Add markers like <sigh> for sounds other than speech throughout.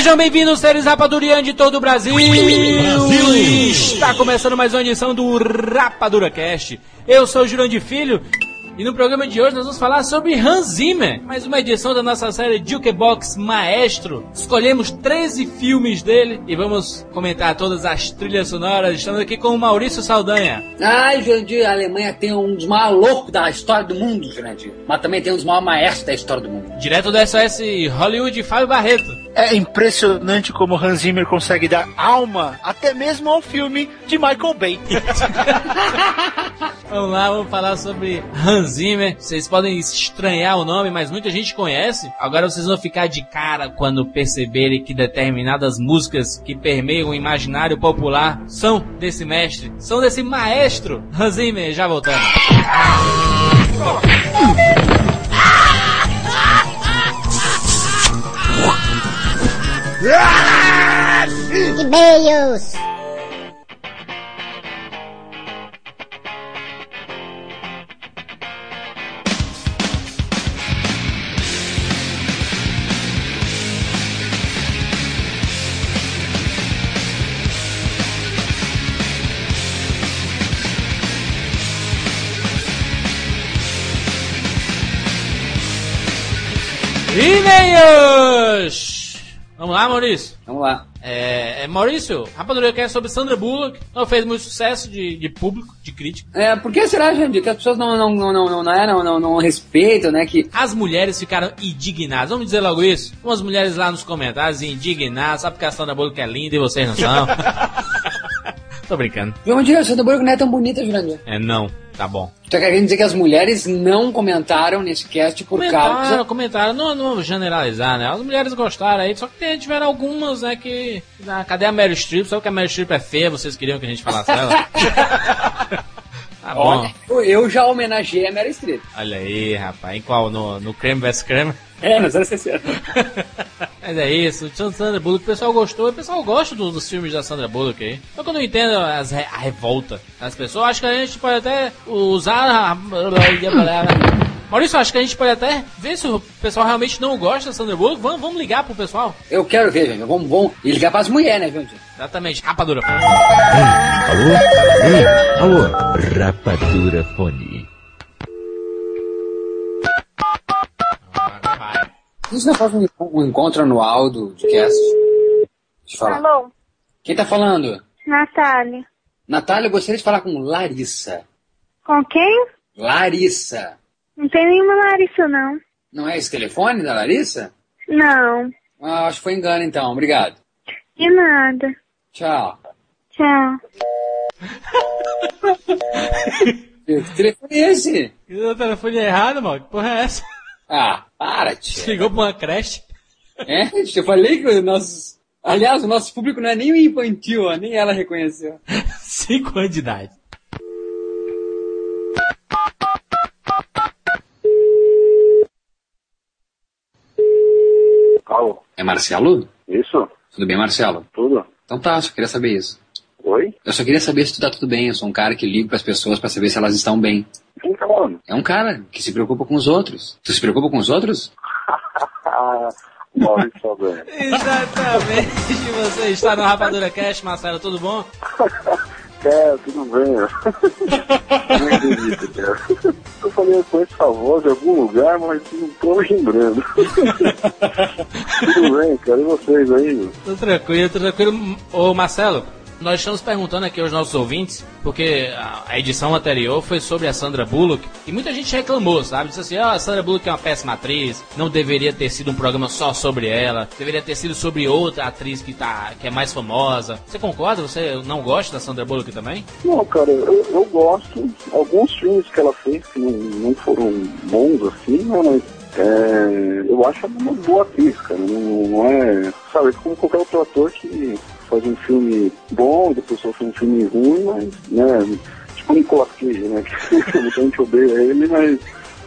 Sejam bem-vindos, seres rapadurianos de todo o Brasil. Brasil! Está começando mais uma edição do Rapadura Cast. Eu sou o Jurandir Filho e no programa de hoje nós vamos falar sobre Hans Zimmer, mais uma edição da nossa série Jukebox Maestro. Escolhemos 13 filmes dele e vamos comentar todas as trilhas sonoras. Estamos aqui com o Maurício Saldanha. Ai, Jurandir, a Alemanha tem um dos maiores loucos da história do mundo, Jurandir. Mas também tem um dos maiores maestros da história do mundo. Direto do SOS Hollywood, Fábio Barreto. É impressionante como Hans Zimmer consegue dar alma até mesmo ao filme de Michael Bay. <laughs> vamos lá, vamos falar sobre Hans Zimmer. Vocês podem estranhar o nome, mas muita gente conhece. Agora vocês vão ficar de cara quando perceberem que determinadas músicas que permeiam o imaginário popular são desse mestre, são desse maestro Hans Zimmer. Já voltamos. <laughs> E-mails! Vamos lá, Maurício? Vamos lá. É, é Maurício, Rapadura quer é sobre Sandra Bullock, não fez muito sucesso de, de público, de crítica. É, por que será, gente, que as pessoas não, não, não, não, não, não, é, não, não respeitam, né? Que... As mulheres ficaram indignadas, vamos dizer logo isso? Umas mulheres lá nos comentários indignadas, sabe que a Sandra Bullock é linda e vocês não são. <laughs> Tô brincando. Jurandir, Sandra Bullock não é tão bonita, Jurandir. É não, tá bom. Tu tá querendo dizer que as mulheres não comentaram nesse cast por Comentaram, causa... comentaram, não, não generalizar, né? As mulheres gostaram aí, só que tem- tiveram algumas, né, que... Ah, cadê a Meryl Streep? Só que a Meryl Streep é feia, vocês queriam que a gente falasse dela? <laughs> tá bom. Olha, eu- já homenageei a Mary Streep. Olha aí, rapaz. Em qual? No, no Creme vs Creme? É, nos anos 60. Mas é isso, o Sandra Bullock, o pessoal gostou, o pessoal gosta do- dos filmes da Sandra Bullock aí. Só que eu não entendo as re- a revolta das pessoas, acho que a gente pode até usar. a- Maurício, acho que a gente pode até ver se o pessoal realmente não gosta da Bullock. Vamos, vamos ligar pro pessoal. Eu quero ver, Jandir. Vamos, vamos. E ligar pras mulheres, né, Jandir? Exatamente, rapadura. Alô? Ei, alô? Rapadura Fone. A gente não faz um, um encontro anual do de cast? Deixa eu falar. Alô, Quem tá falando? Natália. Natália, eu gostaria de falar com Larissa. Com quem? Larissa. Não tem nenhuma Larissa, não. Não é esse telefone da Larissa? Não. Ah, acho que foi engano então. Obrigado. De nada. Tchau. Tchau. Que telefone é esse? O telefone é errado, mano. Que porra é essa? Ah, para, tia. Ligou pra uma creche. É, eu falei que o nosso... Aliás, o nosso público não é nem o infantil, ó, nem ela reconheceu. <laughs> 5 anos de idade. Alô? É Marcelo? Isso? Tudo bem, Marcelo? Tudo? Então tá, só queria saber isso. Oi? Eu só queria saber se tu tá tudo bem. Eu sou um cara que ligo pras pessoas pra saber se elas estão bem. Quem tá falando? É um cara que se preocupa com os outros. Tu se preocupa com os outros? Ah, Maurício Saldanha. Exatamente. Você está no Rapadura Cash, Marcelo, tudo bom? <laughs> É, tudo bem. <laughs> Não acredito, cara. Eu falei com essa voz em algum lugar, mas não tô lembrando. <laughs> tudo bem, cara. E vocês aí? Tô tranquilo, tranquilo. Ô Marcelo, nós estamos perguntando aqui aos nossos ouvintes, porque a- edição anterior foi sobre a Sandra Bullock, e muita gente reclamou, sabe? Disse assim, ó, a Sandra Bullock é uma péssima atriz, não deveria ter sido um programa só sobre ela, deveria ter sido sobre outra atriz que, tá, que é mais famosa. Você concorda? Você não gosta da Sandra Bullock também? Não, cara, eu, eu gosto. Alguns filmes que ela fez que não, não foram bons assim, né, mas é, eu acho uma boa atriz, cara. Não, não é. Sabe, como qualquer outro ator que faz um filme bom, depois só faz um filme ruim, mas, né, tipo, Nicolas Cage, né? <laughs> Que muita gente odeia ele, mas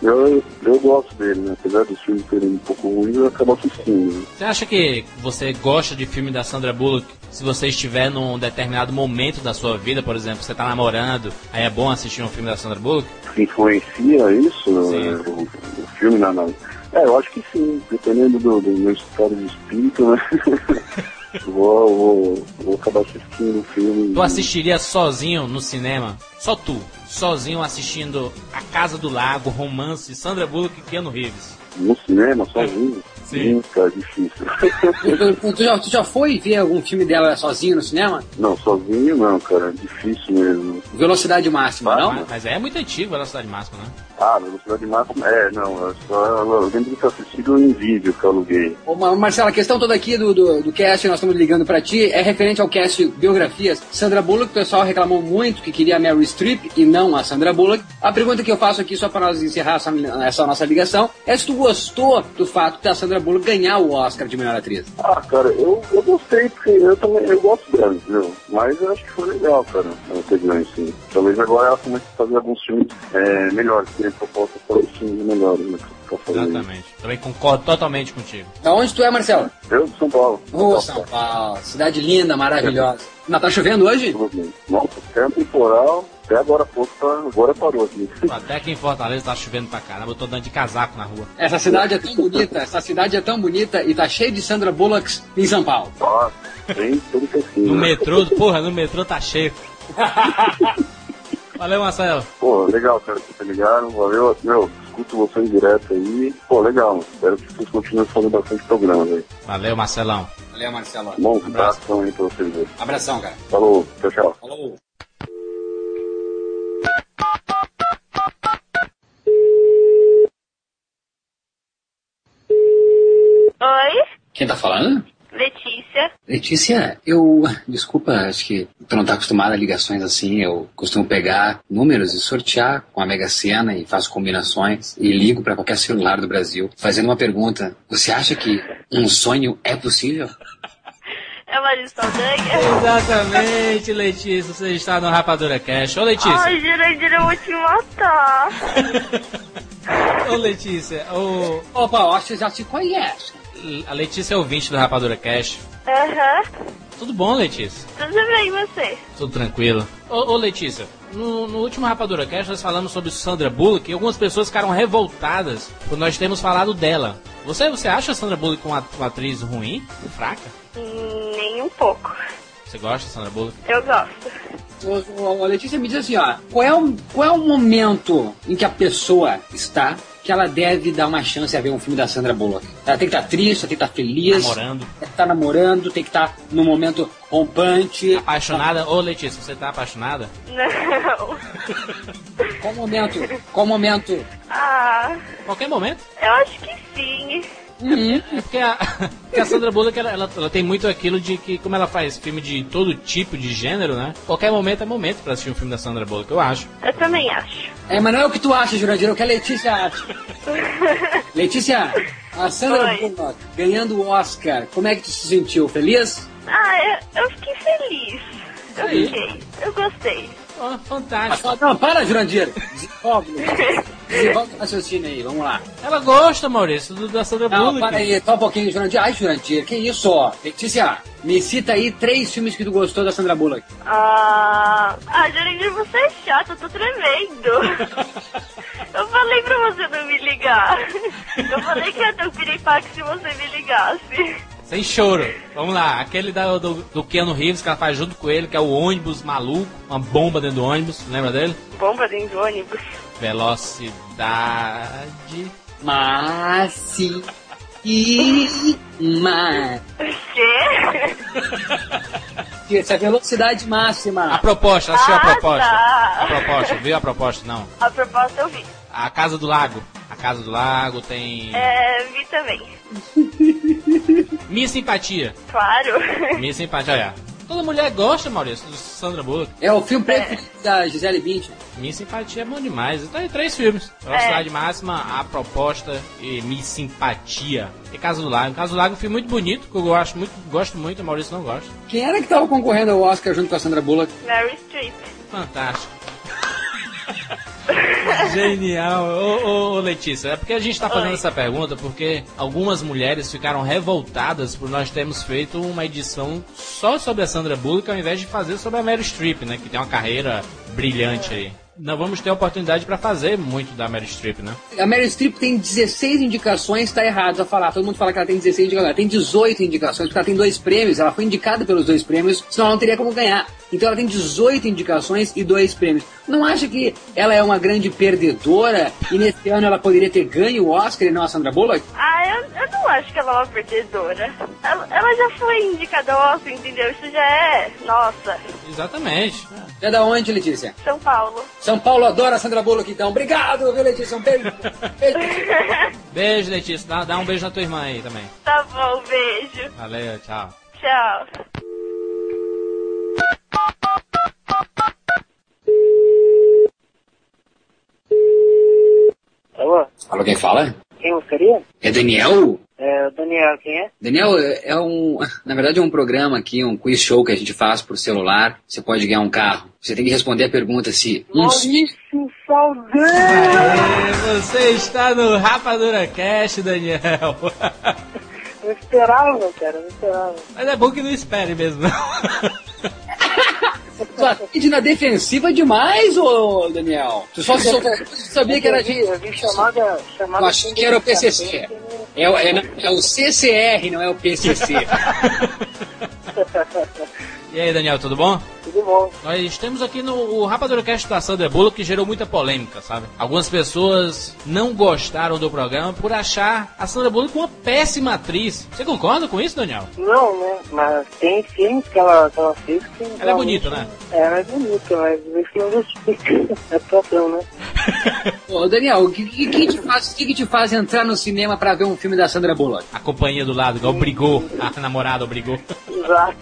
eu, eu gosto dele, né? Apesar dos filmes serem um pouco ruins, eu acabo assistindo. né? Você acha que você gosta de filme da Sandra Bullock se você estiver num determinado momento da sua vida, por exemplo, você tá namorando, aí é bom assistir um filme da Sandra Bullock? Influencia isso, né? o, o filme na, na- É, eu acho que sim, dependendo do, do meu estado de espírito, né? <laughs> eu vou, vou, vou acabar assistindo o filme. Tu assistiria sozinho no cinema? Só tu, sozinho assistindo A Casa do Lago, Romance, Sandra Bullock e Keanu Reeves. No cinema, sozinho? Sim. Hum, cara, difícil. <laughs> Tu, tu- já, tu já foi ver algum filme dela sozinho no cinema? não, sozinho não, cara, é difícil mesmo. Velocidade máxima, não? Mas, mas é muito antigo Velocidade Máxima, né? Ah, velocidade máxima? É, não, é só, eu lembro de ter assistido em vídeo que eu aluguei. Ô, Ma- Marcelo, a questão toda aqui do, do, do cast, nós estamos ligando pra ti, é referente ao cast Biografias. Sandra Bullock, o pessoal reclamou muito que queria a Mary Streep e não a Sandra Bullock. A pergunta que eu faço aqui, só para nós encerrar essa, essa nossa ligação, é se tu gostou do fato da Sandra Bullock ganhar o Oscar de melhor atriz. Ah, cara, eu, eu gostei, porque eu também eu gosto dela, entendeu? Mas eu acho que foi legal, cara, ela ter ganho, sim. Talvez agora ela comece a fazer alguns filmes é, melhores, que propostas para os filmes melhores, né? Exatamente. Também concordo totalmente contigo. Da onde tu é, Marcelo? Eu de São Paulo. Ô, São Paulo, cidade linda, maravilhosa. Não, tá chovendo hoje? Nossa, é um temporal, até agora pouco, tá, agora parou aqui. <laughs> Até aqui em Fortaleza tá chovendo pra caramba, eu tô andando de casaco na rua. Essa cidade é tão bonita, essa cidade é tão bonita e tá cheio de Sandra Bullocks em São Paulo. Nossa, tem tudo que assim. No né? metrô, porra, no metrô tá cheio. <laughs> Valeu, Marcelo. Pô, legal, cara, que vocês ligaram, valeu. Meu, escuto vocês direto aí. Pô, legal, espero que vocês continuem fazendo bastante programa aí. Valeu, Marcelão. Valeu, Marcelo. Bom, Abraço. abração aí pra vocês aí. Abração, cara. Falou, tchau, tchau. Falou. Oi, Quem tá falando? Letícia. Letícia, eu. Desculpa, acho que tu não tá acostumada a ligações assim. Eu costumo pegar números e sortear com a Mega Sena e faço combinações e ligo pra qualquer celular do Brasil fazendo uma pergunta. Você acha que um sonho é possível? É Marisa Saldanha. Exatamente, Letícia. Você está no Rapadura Cash. Ô, Letícia. Ai, Jurandir, eu vou te matar. <laughs> Ô, Letícia. Ô, Opa, eu acho que já se conhece. A Letícia é ouvinte do Rapadura Cash. Aham. Tudo bom, Letícia? Tudo bem, e você? Tudo tranquilo. Ô, ô, Letícia, no, no último Rapadura Cast nós falamos sobre Sandra Bullock e algumas pessoas ficaram revoltadas por nós termos falado dela. Você, você acha a Sandra Bullock uma, uma atriz ruim? Fraca? Hum, Nem um pouco. Você gosta da Sandra Bullock? Eu gosto. Ô, Letícia, me diz assim, ó. Qual é, o, qual é o momento em que a pessoa está que ela deve dar uma chance a ver um filme da Sandra Bullock? Ela tem que estar triste, ela tem que estar feliz. Namorando. Tem que estar namorando, tem que estar num momento rompante. Apaixonada? Ô, Letícia, você tá apaixonada? Não. Qual momento? Qual momento? Ah, Qualquer momento. eu acho que sim. É porque a, porque a Sandra Bullock, ela, ela, ela tem muito aquilo de que, como ela faz filme de todo tipo de gênero, né? Qualquer momento é momento pra assistir um filme da Sandra Bullock, eu acho. Eu também acho. É, mas não é o que tu acha, Jurandir, é o que a Letícia acha. <laughs> Letícia, a Sandra Oi. Bullock ganhando o Oscar, como é que tu se sentiu? Feliz? Ah, eu, eu fiquei feliz. Eu fiquei. Eu gostei. Fantástico. Ah, Não, para, Jurandir. Desenvolve. Desenvolve o raciocínio aí, vamos lá. Ela gosta, Maurício, do, da Sandra Não, Bullock. para aí, só um pouquinho, Jurandir. Ai, Jurandir, que isso, ó. Letícia, me cita aí três filmes que tu gostou da Sandra Bullock. Ah, ah Jurandir, você é chato, eu tô tremendo. <laughs> Eu falei pra você não me ligar. Eu falei que ia ter um piripaque se você me ligasse. Sem choro. Vamos lá. Aquele da, do, do Keanu Reeves que ela faz junto com ele, que é o ônibus maluco. Uma bomba dentro do ônibus. Lembra dele? Bomba dentro do ônibus. Velocidade. Mas e mas Quê? essa é a velocidade máxima. A proposta, assistiu a Ah, proposta. tá. A proposta, viu a proposta? Não. A proposta eu vi. A Casa do Lago. A Casa do Lago tem. É, vi também. <laughs> Minha Simpatia. Claro. Minha Simpatia, olha. Toda mulher gosta, Maurício, do Sandra Bullock. É o filme preferido da Gisele Bündchen. Minha Simpatia é bom demais. Então, tem três filmes. Velocidade Máxima, A Proposta e Minha Simpatia. E Casa do Lago. Casa do Lago é um filme muito bonito, que eu gosto muito, gosto muito, o Maurício não gosta. Quem era que tava concorrendo ao Oscar junto com a Sandra Bullock? Mary Streep. Fantástico. <laughs> Genial. Ô, ô, ô, Letícia, é porque a gente tá fazendo Oi. essa pergunta porque algumas mulheres ficaram revoltadas por nós termos feito uma edição só sobre a Sandra Bullock ao invés de fazer sobre a Meryl Streep, né? Que tem uma carreira brilhante aí. Não vamos ter oportunidade pra fazer muito da Meryl Streep, né? A Meryl Streep tem 16 indicações, tá errado a falar. Todo mundo fala que ela tem 16 indicações. Ela tem 18 indicações, porque ela tem dois prêmios. Ela foi indicada pelos dois prêmios, senão ela não teria como ganhar. Então ela tem 18 indicações e dois prêmios. Não acha que ela é uma grande perdedora e nesse ano ela poderia ter ganho o Oscar e não a Sandra Bullock? Ah, eu, eu não acho que ela é uma perdedora. Ela, ela já foi indicada ao Oscar, entendeu? Isso já é. Nossa. Exatamente. É da onde, Letícia? São Paulo. São Paulo adora a Sandra Bullock, então. Obrigado, viu, Letícia? Um beijo. <laughs> beijo. Beijo, Letícia. Dá, dá um beijo na tua irmã aí também. tá bom, beijo. Valeu, tchau. Tchau. Alô? Alô, quem fala? Quem gostaria? É Daniel? É o Daniel, quem é? Daniel, é um. <laughs> Na verdade, é um programa aqui, um quiz show que a gente faz por celular. Você pode ganhar um carro. Você tem que responder a pergunta se. Um Maurício Saldanha! Aê, você está no Rapadura Cast, Daniel. <laughs> Não esperava, cara, não esperava. Mas é bom que não espere mesmo. <laughs> Tu atende na defensiva demais, ô Daniel. Tu só, só sabia que era de. eu vi chamada. chamada Eu achei que era o PCC. É, o- é, é o CCR, não é o PCC. <laughs> E aí, Daniel, tudo bom? Tudo bom. Nós temos aqui no o Rapadura Cast da Sandra Bullock que gerou muita polêmica, sabe? Algumas pessoas não gostaram do programa por achar a Sandra Bullock uma péssima atriz. Você concorda com isso, Daniel? Não, né? Mas tem filmes que ela, que ela fez que. Ela é bonita, né? É, ela é bonita, mas isso não justifica a atuação, né? <laughs> Ô Daniel, o que, que, que te faz, que, que te faz entrar no cinema pra ver um filme da Sandra Bullock? A companhia do lado, igual brigou, a namorada obrigou. Exato.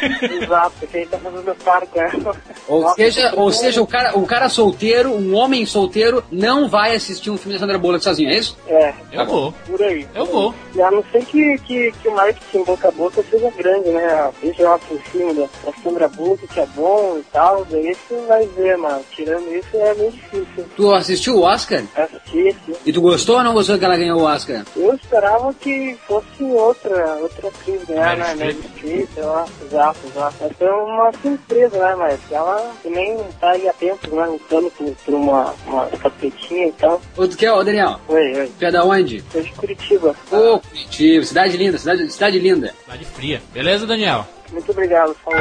<laughs> Exato, que aí tá fazendo com ela. Ou Nossa, seja, que ou seja o, cara, o cara solteiro, um homem solteiro, não vai assistir um filme da Sandra Bullock sozinho, é isso? É, Eu vou, por aí. eu vou. E a não ser que, que, que o marketing boca a boca seja grande, né? Veja lá por cima da, da Sandra Bullock, que é bom e tal, daí você vai ver, mas tirando isso é meio difícil. Tu assistiu o Oscar? Assistir, assim. E tu gostou ou não gostou que ela ganhou o Oscar? Eu esperava que fosse outra, outra atriz ganhar, né? Meryl Meryl Streep, sei lá. Exato, exato. Mas foi uma surpresa, né? Mas ela também tá aí tempos, né? Lutando por, por uma, uma tapetinha e tal. Ou tu quer, ô Daniel? Oi, oi. Tu é da onde? Sou de Curitiba. Ô, Curitiba, cidade linda, cidade, cidade linda. Cidade fria. Beleza, Daniel? Muito obrigado, falou.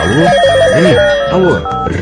Alô? Ei, alô?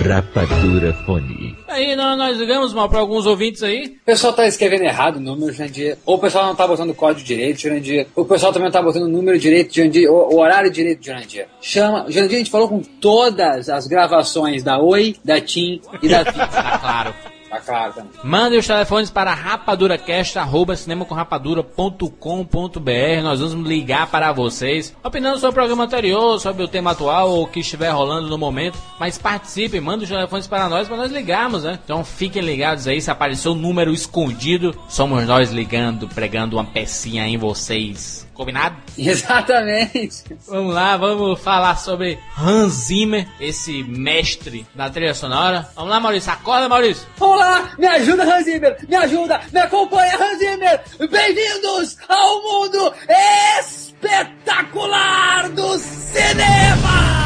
Rapadura Fone. Aí nós, nós ligamos mal pra alguns ouvintes aí. O pessoal tá escrevendo errado o número, Jandir. Ou o pessoal não tá botando o código direito, Jandir. Ou o pessoal também não tá botando o número direito, Jandir. O, o horário direito, Jandir. Chama. Jandir, a gente falou com todas as gravações da Oi, da TIM e da. Tá <laughs> claro. Tá claro também. Mandem os telefones para rapaduracast, arroba cinemacomrapadura.com.br. Nós vamos ligar para vocês, opinando sobre o programa anterior, sobre o tema atual ou o que estiver rolando no momento. Mas participem, mandem os telefones para nós, para nós ligarmos, né? Então fiquem ligados aí, se apareceu um número escondido, somos nós ligando, pregando uma pecinha em vocês. Combinado? <laughs> Exatamente. Vamos lá, vamos falar sobre Hans Zimmer, esse mestre da trilha sonora. Vamos lá, Maurício, acorda, Maurício. Vamos lá, me ajuda, Hans Zimmer, me ajuda, me acompanha, Hans Zimmer. Bem-vindos ao mundo espetacular do cinema!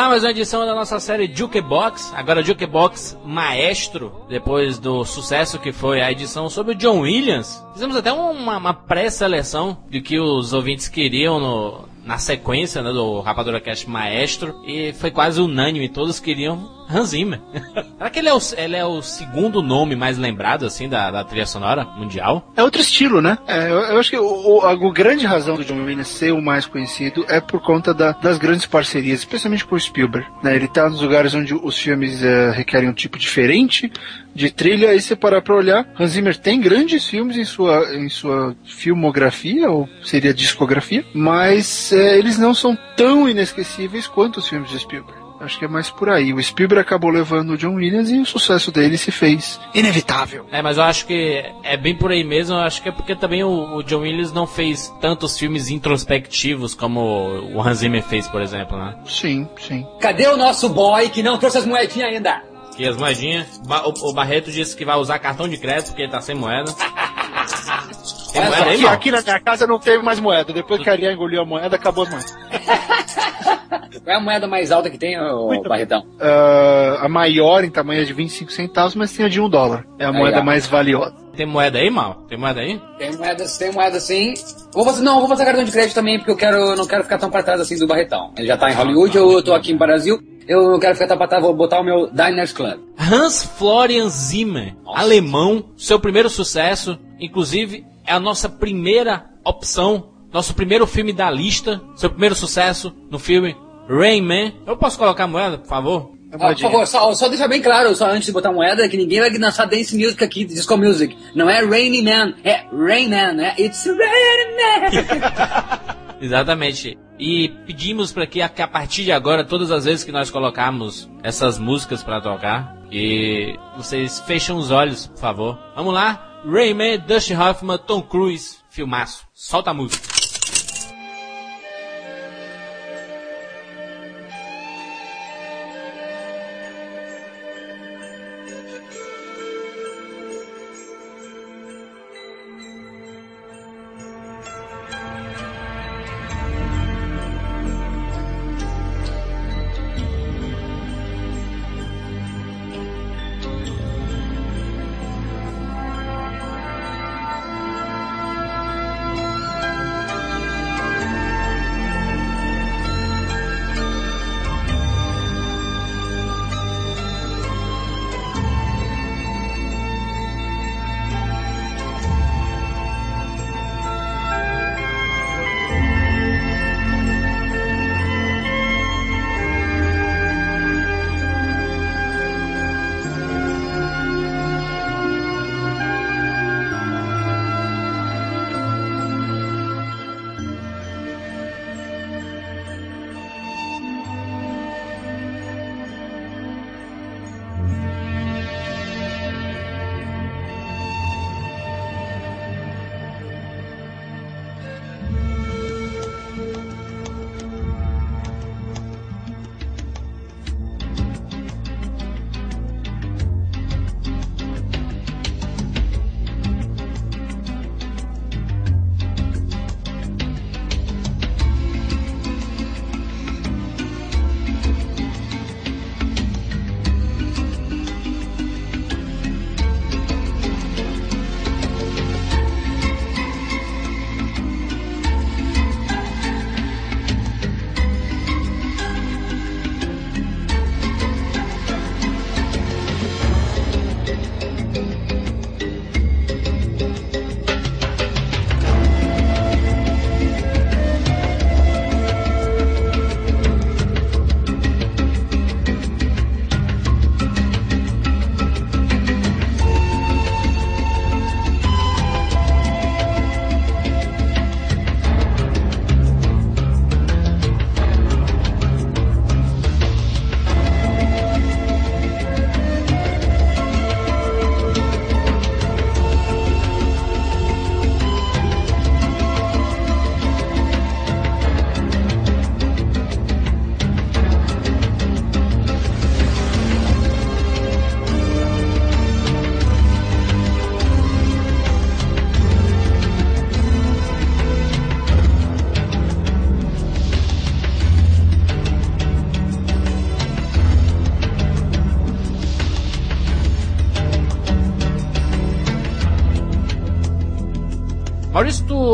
lá, mais uma edição da nossa série Jukebox. Agora Jukebox Maestro, depois do sucesso que foi a edição sobre o John Williams. Fizemos até uma, uma pré-seleção do que os ouvintes queriam no, na sequência né, do Rapadura Cast Maestro e foi quase unânime, todos queriam Hans Zimmer. <laughs> Será que ele é, o, ele é o segundo nome mais lembrado assim da, da trilha sonora mundial? É outro estilo, né? É, eu, eu acho que o, a, a grande razão do John Williams ser o mais conhecido é por conta da, das grandes parcerias, especialmente com o Spielberg. Né? Ele tá nos lugares onde os filmes é, requerem um tipo diferente de trilha, e você parar pra olhar, Hans Zimmer tem grandes filmes em sua, em sua filmografia, ou seria discografia, mas é, eles não são tão inesquecíveis quanto os filmes de Spielberg. Acho que é mais por aí. O Spielberg acabou levando o John Williams e o sucesso dele se fez inevitável. É, mas eu acho que é bem por aí mesmo. Eu acho que é porque também o, o John Williams não fez tantos filmes introspectivos como o Hans Zimmer fez, por exemplo, né? Sim, sim. Cadê o nosso boy que não trouxe as moedinhas ainda? E as moedinhas. Ba- O, o Barreto disse que vai usar cartão de crédito porque ele tá sem moeda. Tem moeda aí, Aqui, aqui na minha casa não teve mais moeda. Depois que a Ariane engoliu a moeda, acabou as moedas. <laughs> Qual é a moeda mais alta que tem, ô, Muito Barretão? Ah, a maior em tamanho é de 25 centavos, mas tem a de um dólar. É a Aí, moeda ó. mais valiosa. Tem moeda aí, mal? Tem moeda aí? Tem moeda, tem moeda sim. Vou fazer, não, vou fazer cartão de crédito também, porque eu quero, não quero ficar tão pra trás assim do Barretão. Ele já tá em Hollywood, eu tô aqui em Brasil. Eu não quero ficar tão pra trás, vou botar o meu Diners Club. Hans Florian Zimmer, Nossa. alemão, seu primeiro sucesso, inclusive é a nossa primeira opção, nosso primeiro filme da lista, seu primeiro sucesso no filme Rain Man. Eu posso colocar a moeda, por favor? Ah, por favor, só, só deixar bem claro, só antes de botar moeda, que ninguém vai dançar dance music aqui, disco music. Não é Rainy Man, é Rain Man, né? It's Rainy Man. <laughs> Exatamente. E pedimos para que a, que a partir de agora, todas as vezes que nós colocarmos essas músicas para tocar, que vocês fechem os olhos, por favor. Vamos lá. Rain Man, Dustin Hoffman, Tom Cruise, filmaço. Solta a música.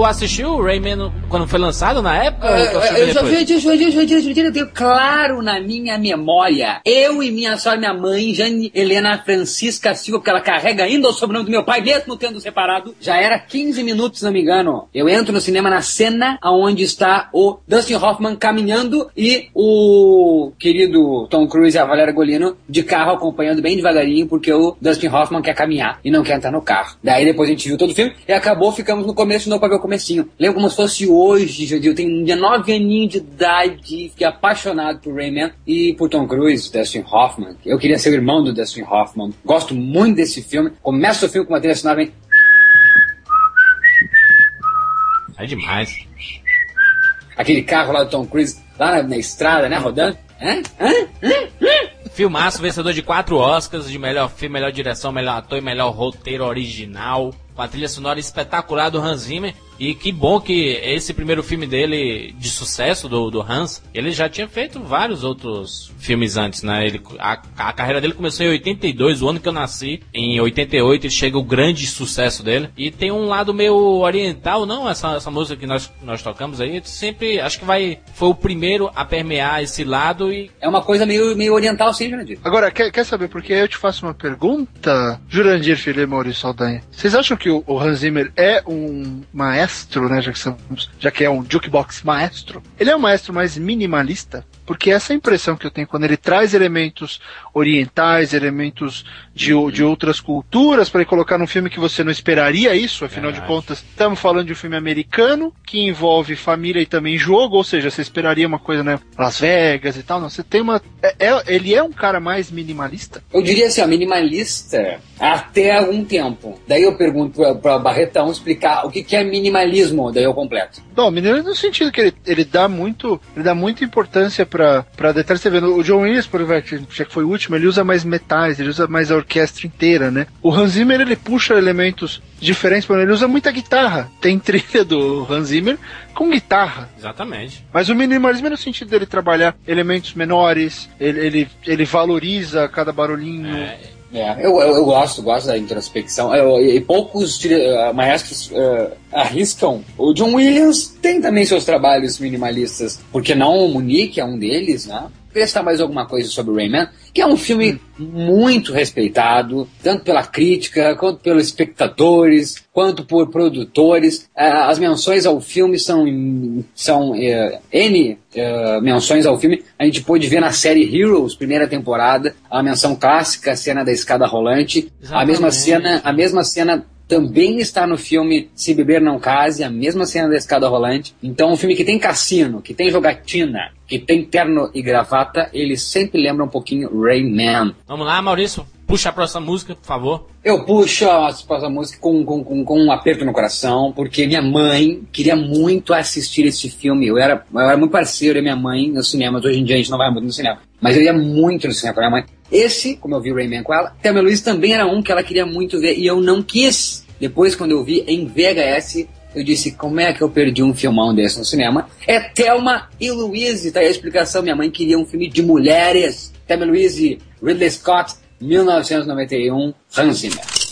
Assistiu o Rayman quando foi lançado na época? ou tu Eu, eu já vi, eu, eu, eu, eu, eu, eu tenho claro na minha memória. Eu e minha sogra, minha mãe, Jane Helena Francisca Silva, porque ela carrega ainda o sobrenome do meu pai, mesmo tendo separado. Já era 15 minutos, se não me engano. Eu entro no cinema na cena onde está o Dustin Hoffman caminhando e o querido Tom Cruise e a Valéria Golino de carro acompanhando bem devagarinho, porque o Dustin Hoffman quer caminhar e não quer entrar no carro. Daí depois a gente viu todo o filme e acabou, ficamos no começo novo pra ver o comecinho. Lembro como se fosse hoje. Eu tenho 9 aninhos de idade, fiquei apaixonado por Rayman e por Tom Cruise, Dustin Hoffman. Eu queria ser o irmão do Dustin Hoffman. Gosto muito desse filme. Começa o filme com uma trilha sonora bem... É demais. Aquele carro lá do Tom Cruise, lá na, na estrada, né, rodando. Hã? Hã? Filmaço, vencedor de quatro Oscars de melhor filme, melhor direção, melhor ator e melhor roteiro original. Com a trilha sonora espetacular do Hans Zimmer. E que bom que esse primeiro filme dele de sucesso, do, do Hans, ele já tinha feito vários outros filmes antes, né? Ele, a, a carreira dele começou em 82, o ano que eu nasci. Em 88 ele chega o grande sucesso dele. E tem um lado meio oriental, não? Essa, essa música que nós, nós tocamos aí, sempre acho que vai. Foi o primeiro a permear esse lado e. É uma coisa meio, meio oriental, sim, Jurandir. Agora, quer, quer saber por que eu te faço uma pergunta, Jurandir Filho e Maurício Saldanha? Vocês acham que o, o Hans Zimmer é um maestro, né? Já que, somos, já que é um jukebox maestro, ele é um maestro mais minimalista? Porque essa é a impressão que eu tenho quando ele traz elementos orientais, elementos de, o- de outras culturas para ele colocar num filme que você não esperaria isso, afinal de contas, estamos falando de um filme americano que envolve família e também jogo, ou seja, você esperaria uma coisa, né? Las Vegas e tal, não, você tem uma. é- é- ele é um cara mais minimalista? Eu diria assim, ó, minimalista até algum tempo. Daí eu pergunto pra Barretão explicar o que, que é minimalismo, daí eu completo. Não, minimalista no sentido que ele, ele dá muito. Ele dá muita importância pra, pra detalhes. Você vê, o John Williams, por exemplo, já que foi o último, ele usa mais metais, ele usa mais a orquestra inteira, né? O Hans Zimmer, ele puxa elementos diferentes, ele usa muita guitarra. Tem trilha do Hans Zimmer com guitarra. Exatamente. Mas o minimalismo é no sentido dele trabalhar elementos menores, ele, ele, ele valoriza cada barulhinho. É, eu, eu, eu gosto, gosto da introspecção. Eu- e poucos eh, maestros eh, arriscam. O John Williams tem também seus trabalhos minimalistas. Porque não o Munique é um deles, né? Prestar mais alguma coisa sobre o Rayman, que é um filme muito respeitado, tanto pela crítica, quanto pelos espectadores, quanto por produtores. Ah, As menções ao filme são, são eh, N eh, menções ao filme. A gente pôde ver na série Heroes, primeira temporada, a menção clássica, a cena da escada rolante. A mesma Exatamente. cena, a mesma cena também está no filme Se Beber Não Case, a mesma cena da escada rolante. Então, um filme que tem cassino, que tem jogatina, que tem terno e gravata, ele sempre lembra um pouquinho Rayman. Vamos lá, Maurício. Puxa a próxima música, por favor. Eu puxo a próxima música com, com, com, com um aperto no coração, porque minha mãe queria muito assistir esse filme. Eu era, eu era muito parceiro da minha mãe no cinema. Hoje em dia a gente não vai muito no cinema. Mas eu ia muito no cinema com a minha mãe. Esse, como eu vi Rayman com ela, Thelma Luiz também era um que ela queria muito ver e eu não quis. Depois, quando eu vi em VHS, eu disse, como é que eu perdi um filmão desse no cinema? É Thelma e Louise, tá aí a explicação. Minha mãe queria um filme de mulheres. Thelma e Louise, Ridley Scott, 1991, Hans Zimmer.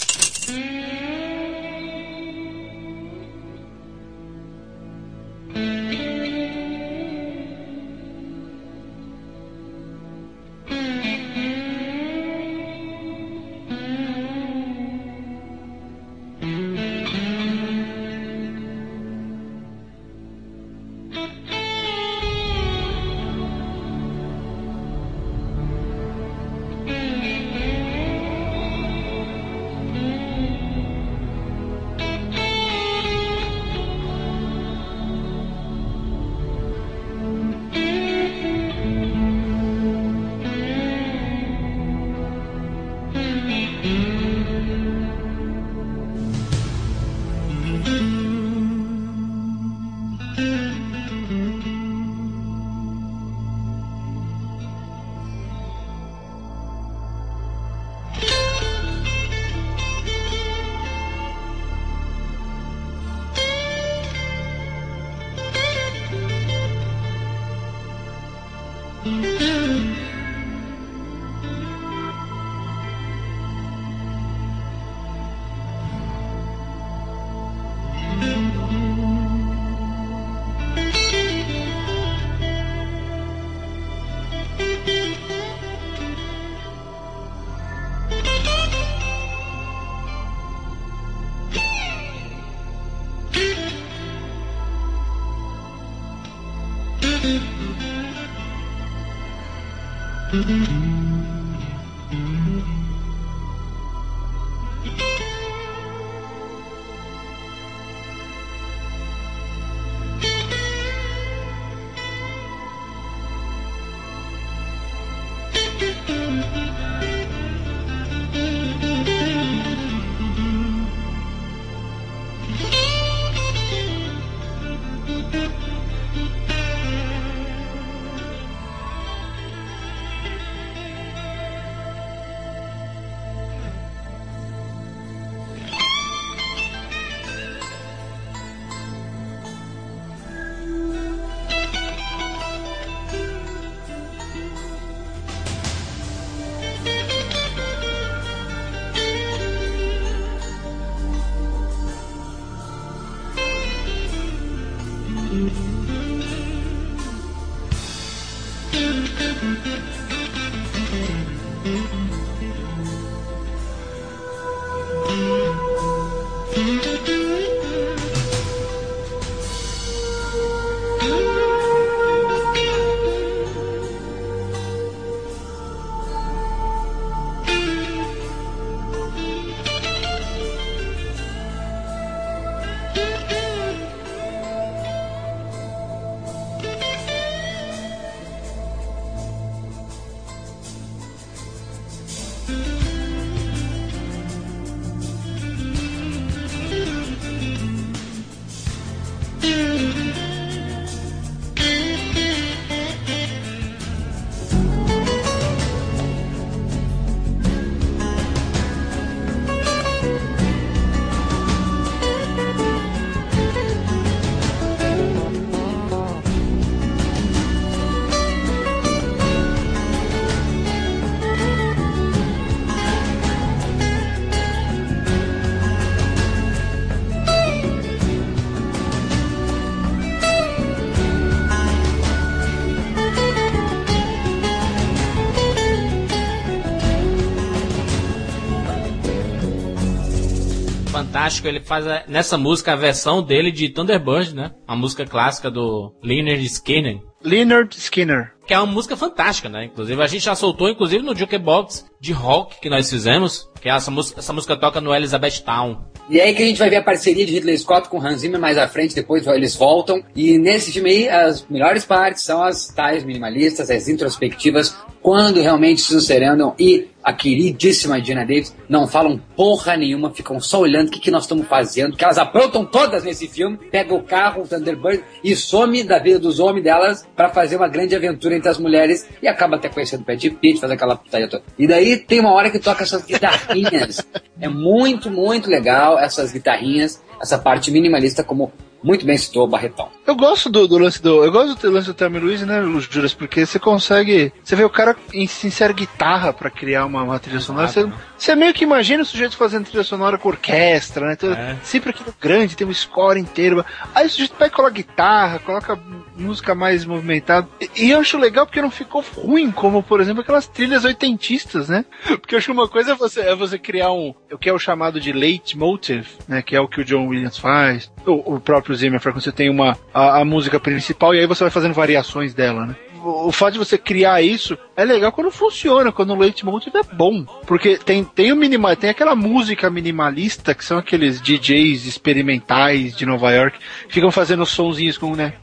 Fantástico, ele faz a- nessa música a versão dele de Thunderbird, né? A música clássica do Leonard Skinner. Leonard Skinner. Que é uma música fantástica, né? Inclusive, a gente já soltou, inclusive, no Jukebox de rock que nós fizemos. Que essa música, essa música toca no Elizabeth Town. E é aí que a gente vai ver a parceria de Ridley Scott com Hans Zimmer mais à frente, depois eles voltam. E nesse filme aí, as melhores partes são as tais minimalistas, as introspectivas, quando realmente Susan Sarandon e a queridíssima Gina Davis não falam porra nenhuma, ficam só olhando o que, que nós estamos fazendo, que elas aprontam todas nesse filme, pega o carro, o Thunderbird e some da vida dos homens delas para fazer uma grande aventura entre as mulheres e acaba até conhecendo o Pet Pitt, faz aquela putaria toda. E daí tem uma hora que toca essas guitarrinhas. é muito, muito legal essas guitarrinhas, essa parte minimalista como muito bem citou o Barretão. Eu gosto do, do lance do. Eu gosto do lance do Tammy Luiz, né, Juras? Porque você consegue. Você vê o cara em- insere guitarra pra criar uma, uma trilha sonora. Você, você meio que imagina o sujeito fazendo trilha sonora com orquestra, né? Então, É. Sempre aquilo grande, tem um score inteiro. Aí o sujeito pega e coloca guitarra, coloca música mais movimentada. E, e eu acho legal porque não ficou ruim, como, por exemplo, aquelas trilhas oitentistas, né? <laughs> Porque eu acho que uma coisa é você, é você criar um. O que é o chamado de leitmotiv, né? Que é o que o John Williams faz. O, o próprio Zimmer quando você tem uma, a, a música principal e aí você vai fazendo variações dela, né? O, fato de você criar isso é legal quando funciona, quando o leitmotiv é bom. Porque tem, tem o minimal, tem aquela música minimalista que são aqueles DJs experimentais de Nova York que ficam fazendo sonzinhos com, né?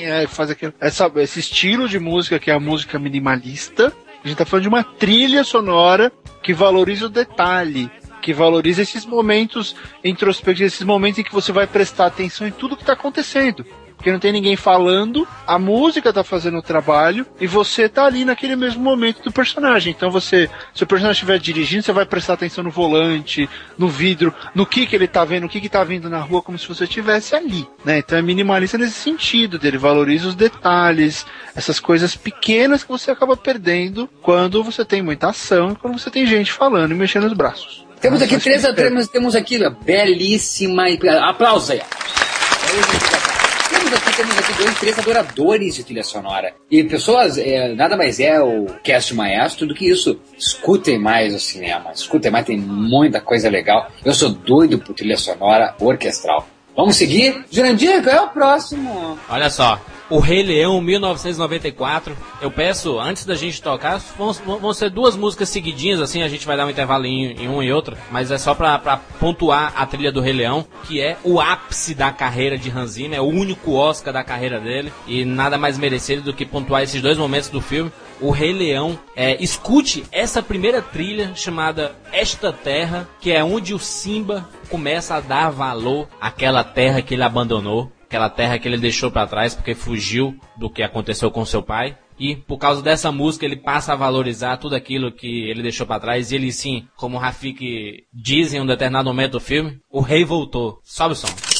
É, faz aquele, essa, esse estilo de música que é a música minimalista. A gente tá falando de uma trilha sonora que valoriza o detalhe, que valoriza esses momentos introspectivos, esses momentos em que você vai prestar atenção em tudo que tá acontecendo. Porque não tem ninguém falando, a música tá fazendo o trabalho e você tá ali naquele mesmo momento do personagem. Então você, se o personagem estiver dirigindo, você vai prestar atenção no volante, no vidro, no que que ele tá vendo, o que que tá vindo na rua, como se você estivesse ali, né? Então é minimalista nesse sentido, dele valoriza os detalhes, essas coisas pequenas que você acaba perdendo quando você tem muita ação e quando você tem gente falando e mexendo os braços. Temos aqui três, que- temos, temos aqui belíssima. Aplausos aí. Temos aqui, temos aqui dois, três adoradores de trilha sonora. E pessoas, é, nada mais é o cast maestro do que isso. Escutem mais o cinema, escutem mais, tem muita coisa legal. Eu sou doido por trilha sonora orquestral. Vamos seguir? Jurandir, qual é o próximo? Olha só. O Rei Leão 1994. Eu peço, antes da gente tocar, vão, vão ser duas músicas seguidinhas, assim, a gente vai dar um intervalo em, uma e outra, mas é só pra, pra pontuar a trilha do Rei Leão, que é o ápice da carreira de Hans Zimmer, é o único Oscar da carreira dele, e nada mais merecido do que pontuar esses dois momentos do filme. O Rei Leão, é, escute essa primeira trilha chamada Esta Terra, que é onde o Simba começa a dar valor àquela terra que ele abandonou aquela terra que ele deixou para trás porque fugiu do que aconteceu com seu pai. E por causa dessa música ele passa a valorizar tudo aquilo que ele deixou para trás. E ele sim, como o Rafik diz em um determinado momento do filme, o rei voltou. Sobe o som.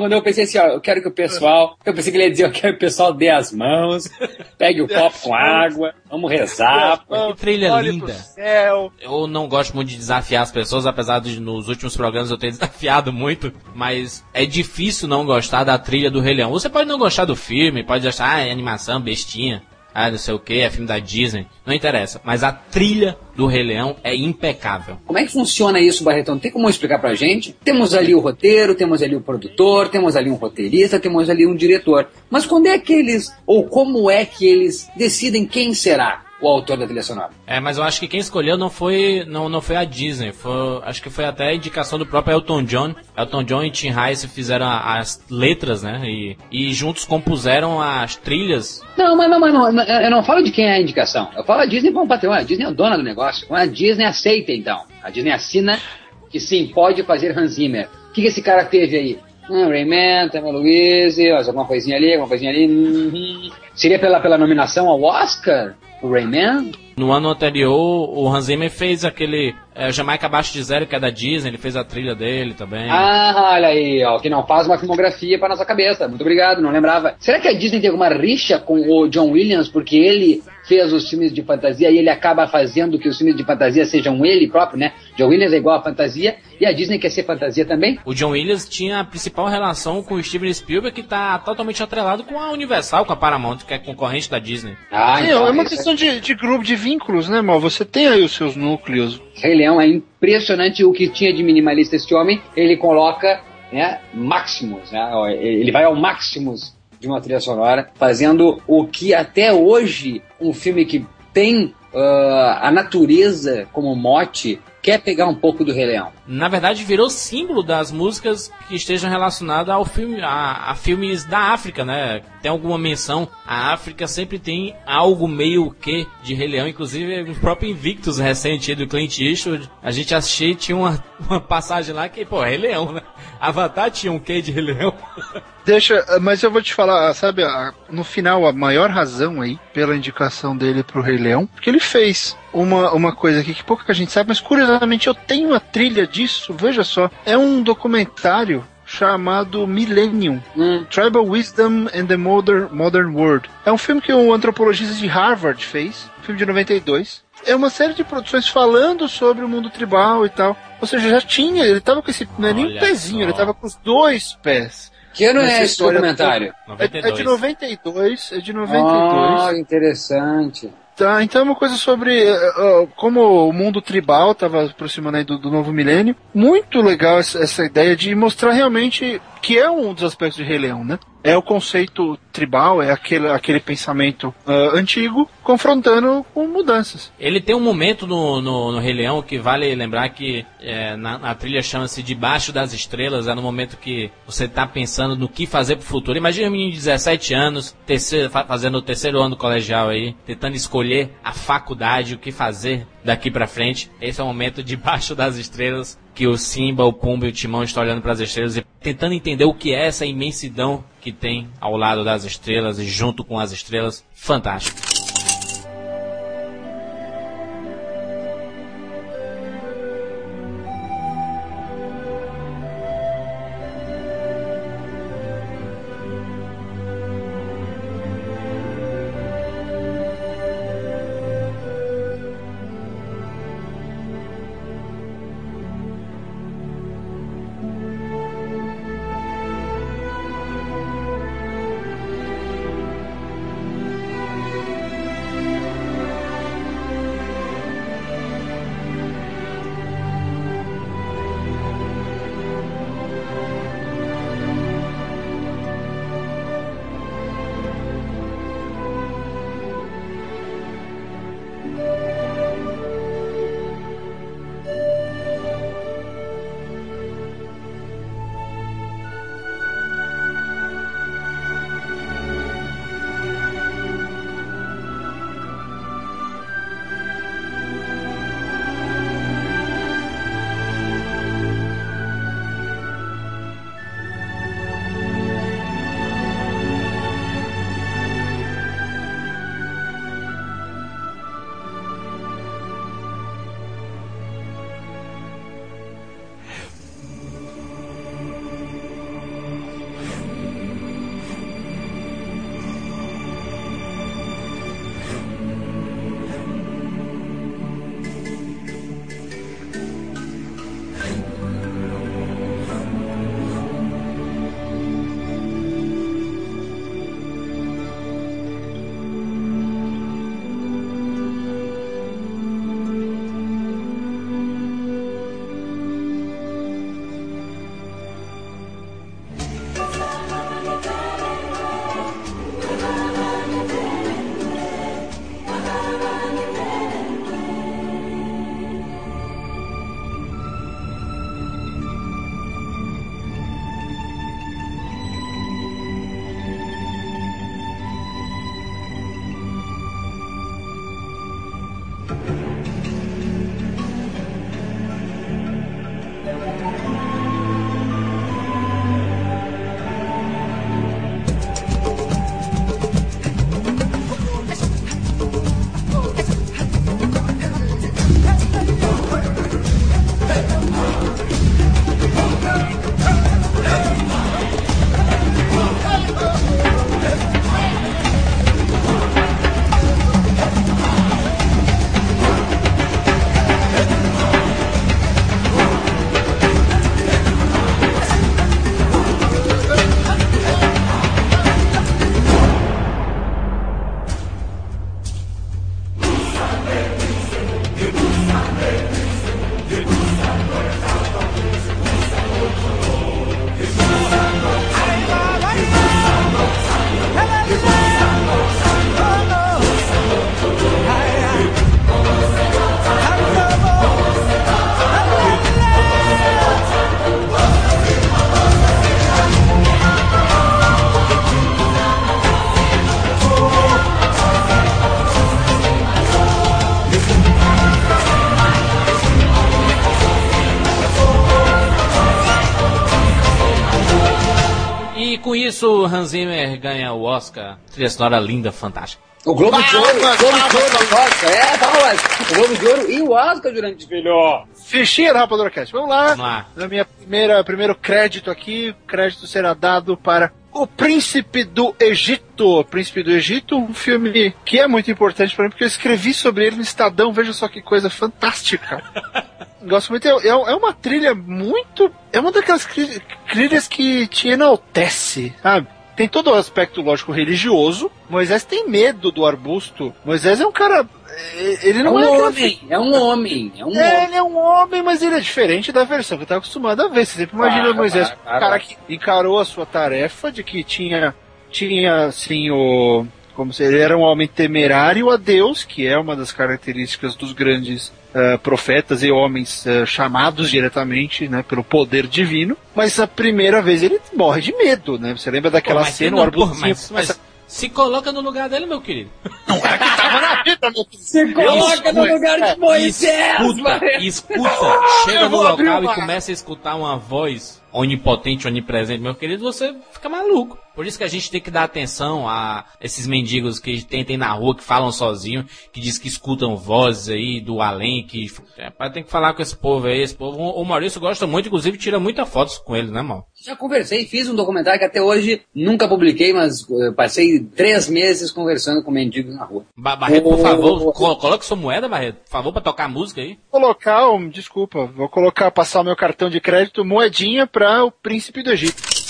Quando eu pensei assim, ó, eu quero que o pessoal. Eu pensei que ele ia dizer, eu quero que o pessoal dê as mãos, <laughs> pegue o copo com água, vamos rezar. Que trilha linda. Eu não gosto muito de desafiar as pessoas, apesar de nos últimos programas eu ter <laughs> desafiado muito, mas é difícil não gostar da trilha do Rei Leão. Você pode não gostar do filme, pode achar, ah, é animação, bestinha, ah, não sei o que, é filme da Disney, não interessa. Mas a trilha do Rei Leão é impecável. Como é que funciona isso, Barretão? Tem como explicar pra gente? Temos ali o roteiro, temos ali o produtor, temos ali um roteirista, temos ali um diretor. Mas quando é que eles, ou como é que eles decidem quem será o autor da trilha sonora? É, mas eu acho que quem escolheu não foi, não, não foi a Disney, foi, acho que foi até a indicação do próprio Elton John. Elton John e Tim Rice fizeram as letras, né? E, e juntos compuseram as trilhas. Não, mas, mas, mas não, eu não falo de quem é a indicação. Eu falo a Disney como patrão. A Disney é a dona do negócio. A Disney aceita, então. A Disney assina que sim, pode fazer Hans Zimmer. O que, que esse cara teve aí? Hum, Rayman, Thelma Louise, ó, alguma coisinha ali, alguma coisinha ali. Uhum. Seria pela, pela nominação ao Oscar? O Rayman? No ano anterior, o Hans Zimmer fez aquele é, Jamaica Abaixo de Zero, que é da Disney, ele fez a trilha dele também. Ah, olha aí, ó, que não faz uma filmografia pra nossa cabeça. Muito obrigado, não lembrava. Será que a Disney tem alguma rixa com o John Williams porque ele fez os filmes de fantasia e ele acaba fazendo que os filmes de fantasia sejam ele próprio, né? John Williams é igual a fantasia e a Disney quer ser fantasia também? O John Williams tinha a principal relação com o Steven Spielberg, que tá totalmente atrelado com a Universal, com a Paramount, que é concorrente da Disney. Ah, Sim, então, é uma questão é... de, de grupo, de vínculos, né, mal? Você tem aí os seus núcleos. Rei Leão é impressionante o que tinha de minimalista este homem. Ele coloca né, Maximus, né? Ele vai ao Maximus de uma trilha sonora, fazendo o que até hoje um filme que tem uh, a natureza como mote quer pegar um pouco do Rei Leão. Na verdade, virou símbolo das músicas que estejam relacionadas ao filme, a, a, filmes da África, né? Tem alguma menção. A África sempre tem algo meio que de Rei Leão, inclusive o próprio Invictus recente do Clint Eastwood. A gente assistiu tinha uma, uma passagem lá que, pô, Rei Leão, né? Avatar tinha um quê de Rei Leão. <laughs> Deixa, mas eu vou te falar, sabe, no final, a maior razão aí pela indicação dele pro Rei Leão, porque ele fez uma, uma coisa aqui que pouca gente sabe, mas curiosamente eu tenho uma trilha disso, veja só. É um documentário chamado Millennium, hum. Tribal Wisdom and the Modern, Modern World. É um filme que um antropologista de Harvard fez, filme de 92. É uma série de produções falando sobre o mundo tribal e tal. Ou seja, já tinha, ele tava com esse, não é nem um pezinho, só. ele tava com os dois pés. Que ano é esse documentário? É, é, de 92, é de 92. Ah, interessante. Tá, então é uma coisa sobre uh, como o mundo tribal estava aproximando aí do, do, novo milênio. Muito legal essa, essa, ideia de mostrar realmente que é um dos aspectos de Rei Leão, né? É o conceito tribal, é aquele, aquele pensamento uh, antigo confrontando com mudanças. Ele tem um momento no, no, no Rei Leão que vale lembrar que é, na, trilha chama-se Debaixo das Estrelas, é no momento que você está pensando no que fazer pro futuro. Imagina um menino de 17 anos, terceiro, fazendo o terceiro ano do colegial aí, tentando escolher a faculdade, o que fazer daqui para frente. Esse é o momento <laughs> debaixo das estrelas que o Simba, o Pumba e o Timão estão olhando para as estrelas e tentando entender o que é essa imensidão que tem ao lado das estrelas e junto com as estrelas. Fantástico. Isso, Hans Zimmer ganha o Oscar. Trilha sonora linda, fantástica. O Globo de Ouro, o Palmas, Globo de Ouro palmas, e o Oscar. É, palmas. O Globo de Ouro e o Oscar durante filho. Fichinha da Rapadura Cast. Vamos lá. Vamos lá. Na minha primeira primeiro crédito aqui, o crédito será dado para O Príncipe do Egito. Príncipe do Egito, um filme que é muito importante para mim, porque eu escrevi sobre ele no Estadão. Veja só que coisa fantástica. <laughs> Gosto muito. É, é- é uma trilha muito. É uma daquelas trilhas que te enaltece, sabe? Tem todo o aspecto, lógico, religioso. Moisés tem medo do arbusto. Moisés é um cara. É- Ele É não um é, homem, é um homem, é um é, homem. ele é um homem, mas ele é diferente da versão que tava acostumado a ver. Você sempre imagina Claro, Moisés, claro, o claro. cara que encarou a sua tarefa de que tinha, tinha assim, o. Como se ele era um homem temerário a Deus, que é uma das características dos grandes eh, profetas e homens eh, chamados diretamente né, pelo poder divino. Mas a primeira vez ele morre de medo, né? Você lembra daquela Pô, cena, não, o mas, mas se coloca no lugar dele, meu querido. Tava na vida, meu filho. Se coloca no lugar é. de Moisés, Escuta, escuta, chega no local e começa a escutar uma voz onipotente, onipresente, meu querido, você fica maluco. Por isso que a gente tem que dar atenção a esses mendigos que tentem na rua, que falam sozinho, que diz que escutam vozes aí do além, que é, tem que falar com esse povo aí, esse povo. O Maurício gosta muito, inclusive tira muitas fotos com ele, né, mal? Já conversei, fiz um documentário que até hoje nunca publiquei, mas eh, passei três meses conversando com mendigos na rua. Ba Barreto, por favor, co- coloque sua moeda, Barreto, por favor, pra tocar a música aí. colocar, um, desculpa, vou colocar, passar o meu cartão de crédito, moedinha para o príncipe do Egito.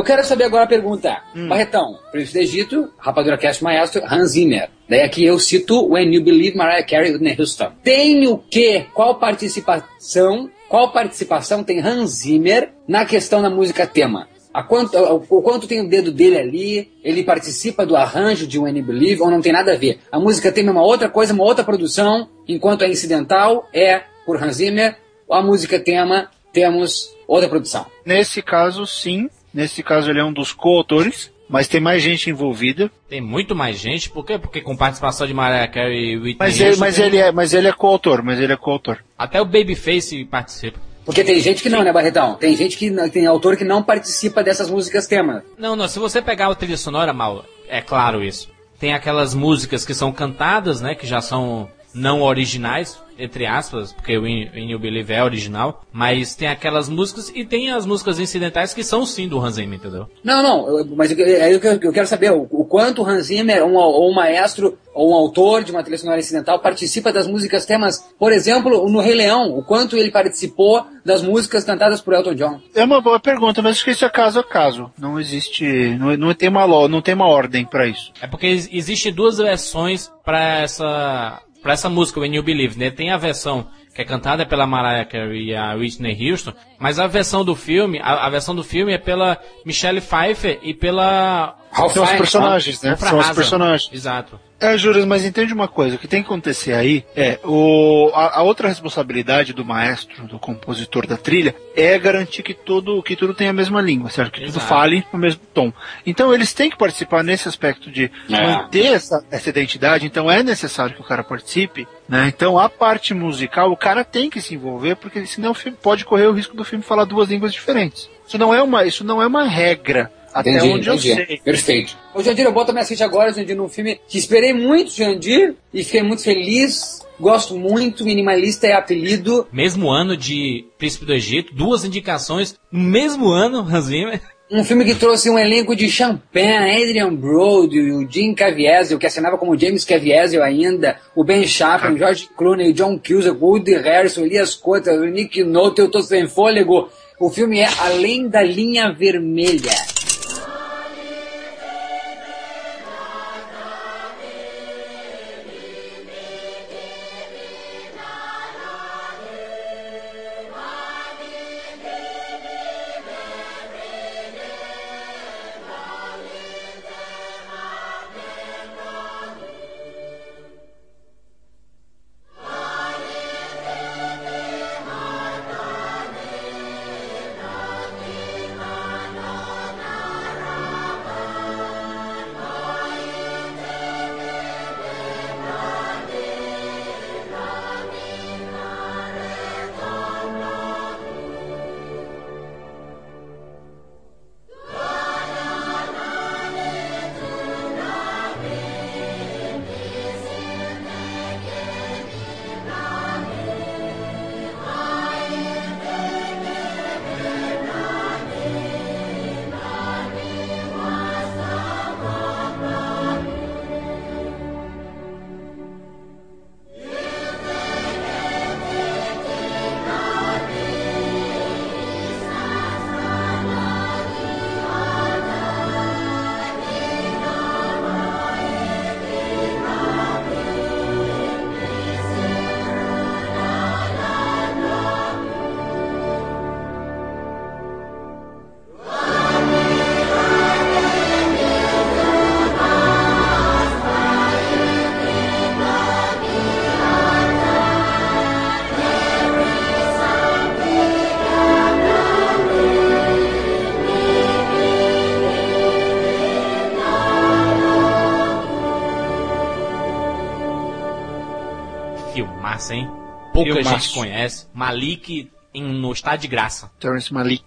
Eu quero saber agora a pergunta. Barretão, Príncipe do Egito, Rapadura Cast Maestro, Hans Zimmer. Daí aqui eu cito When You Believe, Mariah Carey Whitney Houston. Tem o que? Qual participação, qual participação tem Hans Zimmer na questão da música tema? A quanto, o, o quanto tem o dedo dele ali? Ele participa do arranjo de When You Believe ou não tem nada a ver? A música tema é uma outra coisa, uma outra produção, enquanto a incidental é por Hans Zimmer, a música tema temos outra produção. Nesse caso, sim. Nesse caso, ele é um dos coautores, mas tem mais gente envolvida. Tem muito mais gente, por quê? Porque com participação de Mariah Carey e Whitney Mas ele, mas tem- ele é, mas ele é coautor, mas ele é coautor. até o Babyface participa. Porque tem gente que não, né, Barretão? Tem gente que não- tem autor que não participa dessas músicas tema. Não, não, se você pegar a trilha sonora, mal, é claro isso. Tem aquelas músicas que são cantadas, né, que já são não originais, entre aspas, porque o In, In You Believe é original, mas tem aquelas músicas e tem as músicas incidentais que são sim do Hans Zimmer, entendeu? Não, não, eu- mas eu- é eu, quero saber o, o quanto o Hans Zimmer, um, ou um maestro, ou um autor de uma trilha sonora incidental participa das músicas temas, por exemplo, no Rei Leão, o quanto ele participou das músicas cantadas por Elton John. É uma boa pergunta, mas acho que isso é caso a caso. Não existe, não, não tem uma lo- não tem uma ordem para isso. É porque ex- existem duas versões para essa para essa música When You Believe, né? Tem a versão que é cantada pela Mariah Carey e a Whitney Houston, mas a versão do filme, a, a versão do filme é pela Michelle Pfeiffer e pela Ralph São os personagens, né? São os personagens. Exato. É, Juras, mas entende uma coisa, o que tem que acontecer aí é o, a, a outra responsabilidade do maestro, do compositor da trilha, é garantir que tudo, que tudo tenha a mesma língua, certo? Que tudo Exato. fale no mesmo tom. Então eles têm que participar nesse aspecto de É. manter essa, essa identidade, então é necessário que o cara participe, né? Então a parte musical, o cara tem que se envolver, porque senão o filme pode correr o risco do filme falar duas línguas diferentes. Isso não é uma, isso não é uma regra. Até Entendi, onde eu entendi. sei. Perfeito. O Jandir, eu boto minha ficha agora, Jandir, num filme que esperei muito, Jandir, e fiquei muito feliz. Gosto muito, Minimalista é apelido. Mesmo ano de Príncipe do Egito, duas indicações no mesmo ano, Hans Zimmer. Um filme que trouxe um elenco de Champagne, Adrian Brody, o Jim Caviezel, que assinava como James Caviezel ainda, o Ben Chaplin, o George Clooney, o John Cusack, o Woody Harrison, o Elias Cotta, o Nick Nolte, eu tô sem fôlego. O filme é Além da Linha Vermelha. Filmaço. gente conhece. Malik em- no estado de graça. Terrence Malick.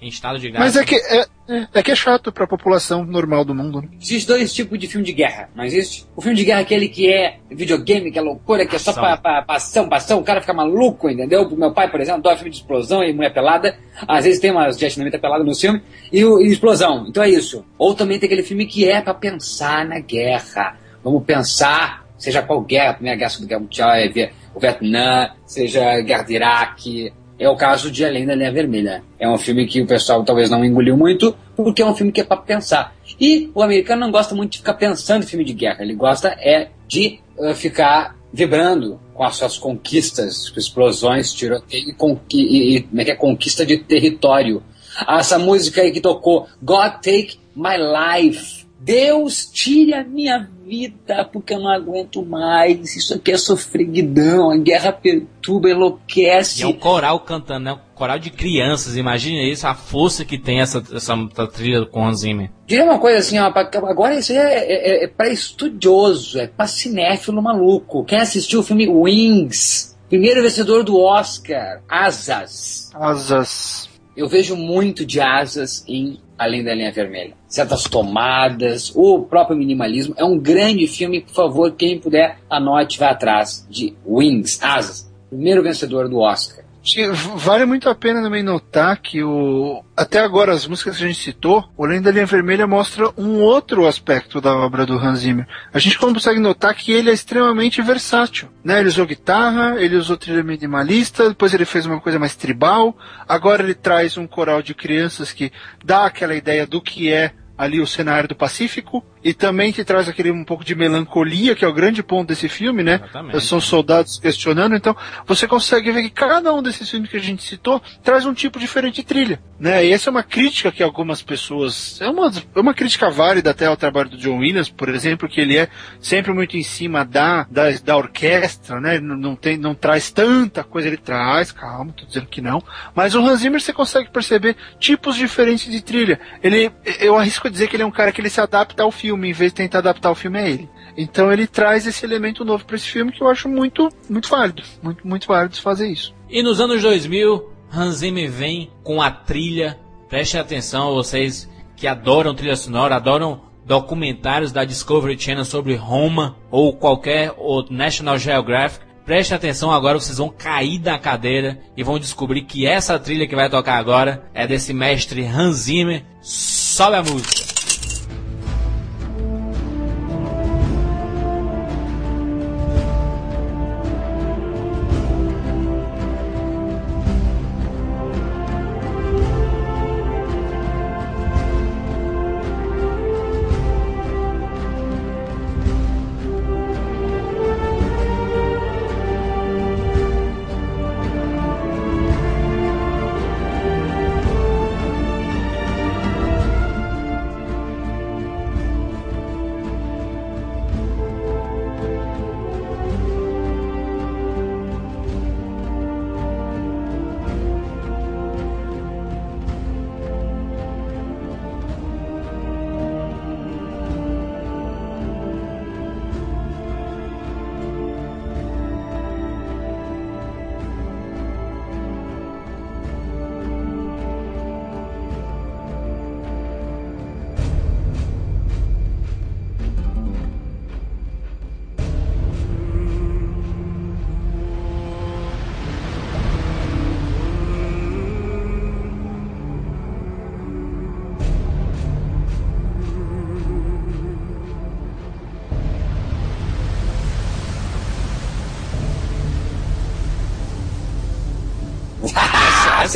Em estado de graça. Mas é que é, é, é que é chato pra população normal do mundo. Né? Existe dois tipos de filme de guerra, não existe? O filme de guerra é aquele que é videogame, que é loucura, que é só pra, pra, pra ação, pra ação, o cara fica maluco, entendeu? Meu pai, por exemplo, adora filme de explosão e mulher pelada. Às vezes tem umas vietnamita pelada no filme. E, o, e explosão, então é isso. Ou também tem aquele filme que é pra pensar na guerra. Vamos pensar, seja qual guerra, a primeira guerra do Guerra o Vietnã, seja a guerra do Iraque. É o caso de Além da Linha Vermelha. É um filme que o pessoal talvez não engoliu muito, porque é um filme que é pra pensar. E o americano não gosta muito de ficar pensando em filme de guerra. Ele gosta é de eh, ficar vibrando com as suas conquistas, explosões, tiroteio e, e, e é é? conquista de território. Essa música aí que tocou, God Take My Life. Deus tire a minha vida, porque eu não aguento mais. Isso aqui é sofreguidão, a guerra perturba, E enlouquece. é um coral cantando, né? Um coral de crianças. Imagina isso, a força que tem essa, essa, essa trilha com Hans Zimmer. Diria uma coisa assim, ó, agora isso aí é, é, é pra estudioso, é pra cinéfilo maluco. Quem assistiu o filme Wings, primeiro vencedor do Oscar, Asas. Asas. Eu vejo muito de asas em Além da Linha Vermelha. Certas tomadas, o próprio minimalismo. É um grande filme, por favor, quem puder, anote, vá atrás de Wings, Asas. Primeiro vencedor do Oscar. Vale muito a pena também notar que o até agora as músicas que a gente citou, Além da Linha Vermelha mostra um outro aspecto da obra do Hans Zimmer. A gente consegue notar que ele é extremamente versátil, né? Ele usou guitarra, ele usou trilha minimalista, depois ele fez uma coisa mais tribal, agora ele traz um coral de crianças que dá aquela ideia do que é ali o cenário do Pacífico e também que traz aquele um pouco de melancolia, que é o grande ponto desse filme, né? Exatamente. São soldados questionando, então você consegue ver que cada um desses filmes que a gente citou traz um tipo diferente de trilha, né? E essa é uma crítica que algumas pessoas, é uma, é uma crítica válida até ao trabalho do John Williams, por exemplo, que ele é sempre muito em cima da, da, da orquestra, né? Não, não tem, não traz tanta coisa, ele traz, calma, tô dizendo que não, mas o Hans Zimmer você consegue perceber tipos diferentes de trilha. Ele, eu arrisco dizer que ele é um cara que ele se adapta ao filme, em vez de tentar adaptar o filme a ele. Então ele traz esse elemento novo para esse filme que eu acho muito, muito válido, muito, muito válido fazer isso. E nos anos 2000, Hans Zimmer vem com a trilha. Prestem atenção, vocês que adoram trilha sonora, adoram documentários da Discovery Channel sobre Roma ou qualquer outro National Geographic, preste atenção agora, vocês vão cair da cadeira e vão descobrir que essa trilha que vai tocar agora é desse mestre Hans Zimmer. Sobe a música.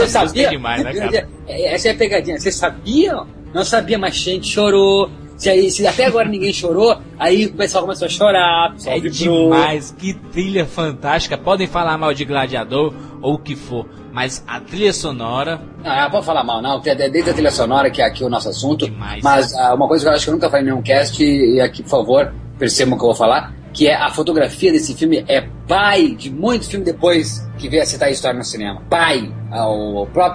Você música sabia? é demais, né, cara? <laughs> É, Essa é a pegadinha. Você sabia? Não sabia, mas gente chorou. Se, aí, se até agora ninguém chorou, aí o pessoal começou a chorar. É vibrou. demais, que trilha fantástica. Podem falar mal de Gladiador ou o que for, mas a trilha sonora Ah, pode falar mal, não. Desde a trilha sonora, que é aqui o nosso assunto. Demais. Mas ah, uma coisa que eu acho que eu nunca falei em nenhum cast, e aqui, por favor, percebam o que eu vou falar, que é a fotografia desse filme é pai de muitos filmes depois que veio a citar a história no cinema. Pai. Ah,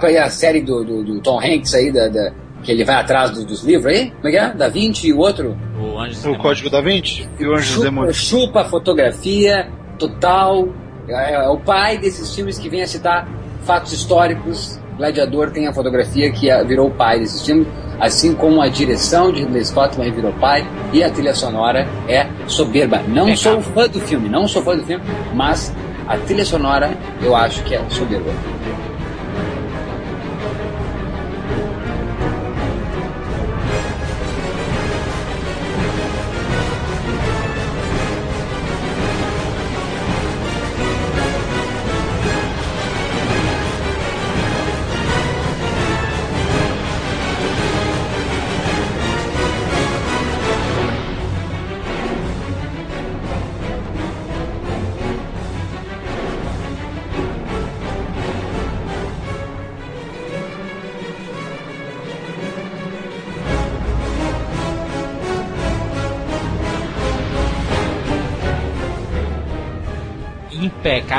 aí, a série do, do, do Tom Hanks aí, da, da- que ele vai atrás do- dos livros aí. Como é que é? Da Vinci e o outro. o Anjos O Código da Vinci e o Anjo dos Chupa, Demônios. chupa a fotografia total. É, é o pai desses filmes que vem a citar fatos históricos. Gladiador tem a fotografia que é- virou o pai desses filmes, assim como a direção de Ridley Scott também virou pai e a trilha sonora é soberba. Não É, sou fã do filme, não sou fã do filme, mas a trilha sonora eu acho que é soberba.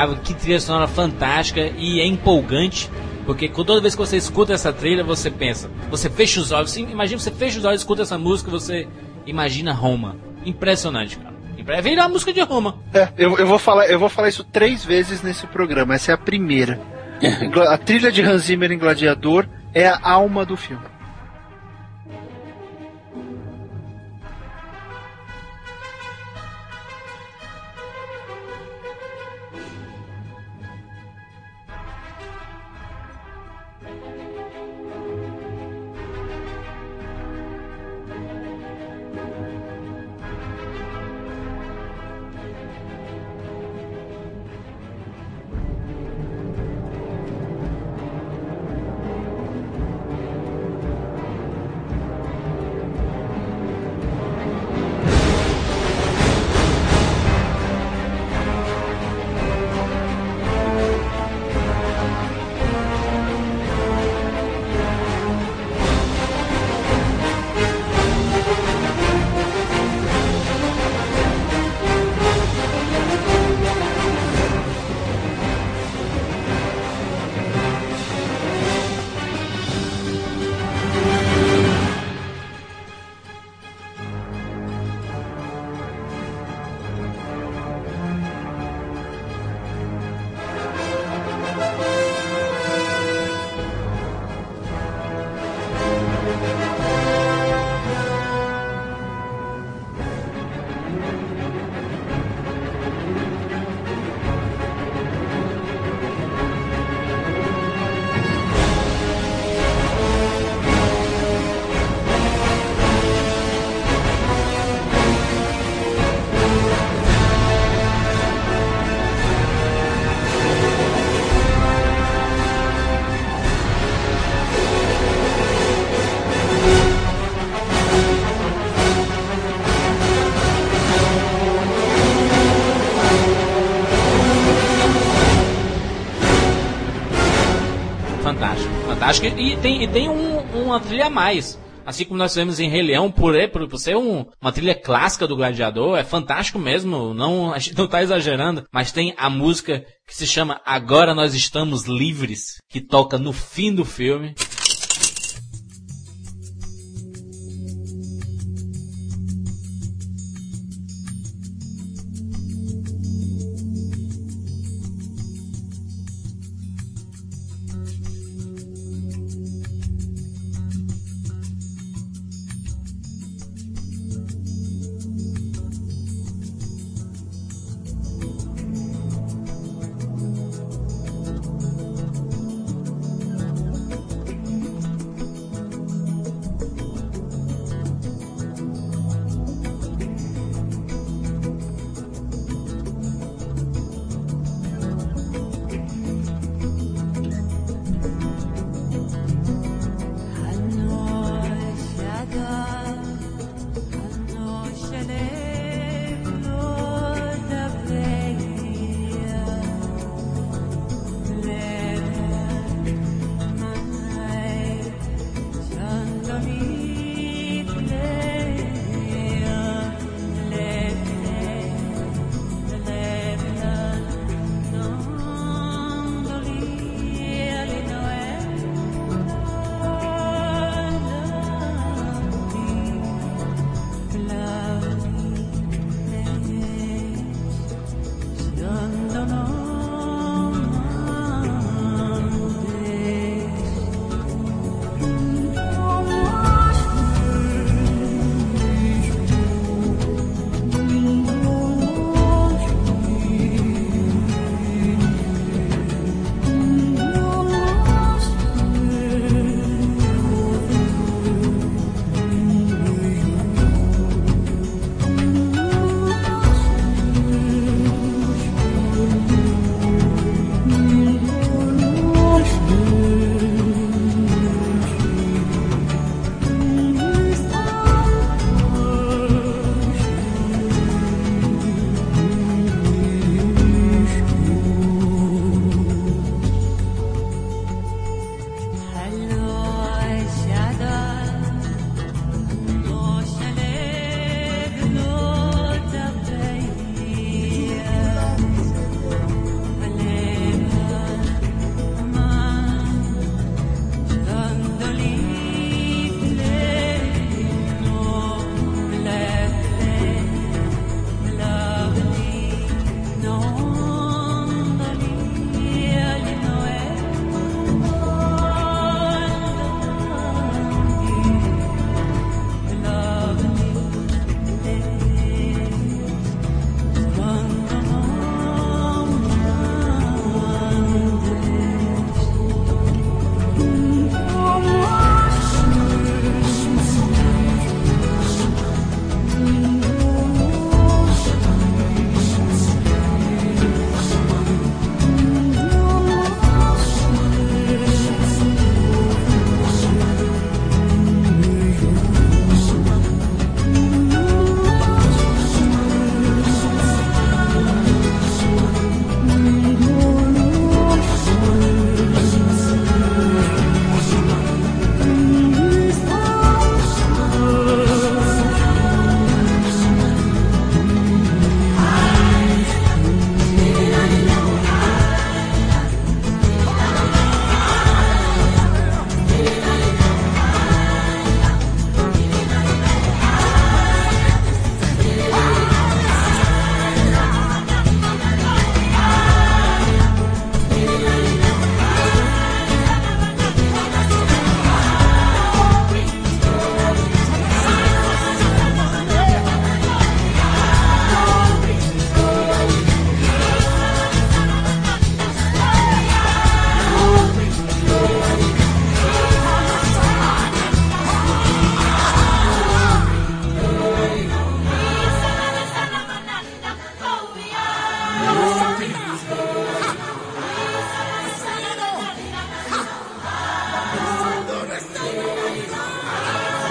Impecável, que trilha sonora fantástica e é empolgante. Porque toda vez que você escuta essa trilha, você pensa, você fecha os olhos, imagina você fecha os olhos, escuta essa música, você imagina Roma. Impressionante, cara. Impre- Vira a música de Roma. É, eu, eu, vou falar, eu vou falar isso três vezes nesse programa. Essa é a primeira. <laughs> A trilha de Hans Zimmer em Gladiador é a alma do filme. Acho que e tem, e tem um- uma trilha a mais. Assim como nós fizemos em Rei Leão, por, por, por ser um- uma trilha clássica do Gladiador, é fantástico mesmo, não, <laughs> a gente não tá exagerando, mas tem a música que se chama Agora Nós Estamos Livres, que toca no fim do filme.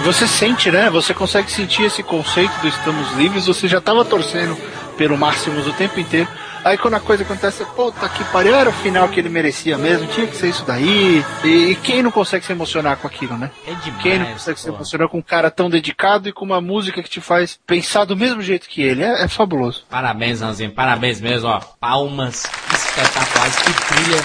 Você sente, né? Você consegue sentir esse conceito do estamos livres. Você já estava torcendo pelo Máximos o tempo inteiro. Aí quando a coisa acontece, puta que pariu, era o final que ele merecia mesmo, tinha que ser isso daí. E, e quem não consegue se emocionar com aquilo, né? É demais. Quem não consegue se pô. emocionar com um cara tão dedicado e com uma música que te faz pensar do mesmo jeito que ele? É, é fabuloso. Parabéns, Ranzinho, parabéns mesmo, ó. Palmas espetaculares, que trilha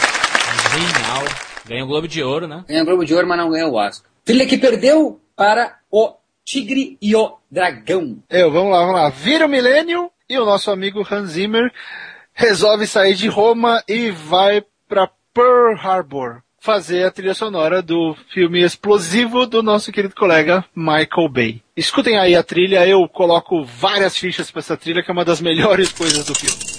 genial. Ganhou o Globo de Ouro, né? Ganhou o Globo de Ouro, mas não ganhou o Oscar. Trilha que perdeu para o Tigre e o Dragão. Eu, vamos lá, vamos lá. Vira o milênio e o nosso amigo Hans Zimmer resolve sair de Roma e vai pra Pearl Harbor fazer a trilha sonora do filme explosivo do nosso querido colega Michael Bay. Escutem aí a trilha, eu coloco várias fichas pra essa trilha, que é uma das melhores coisas do filme.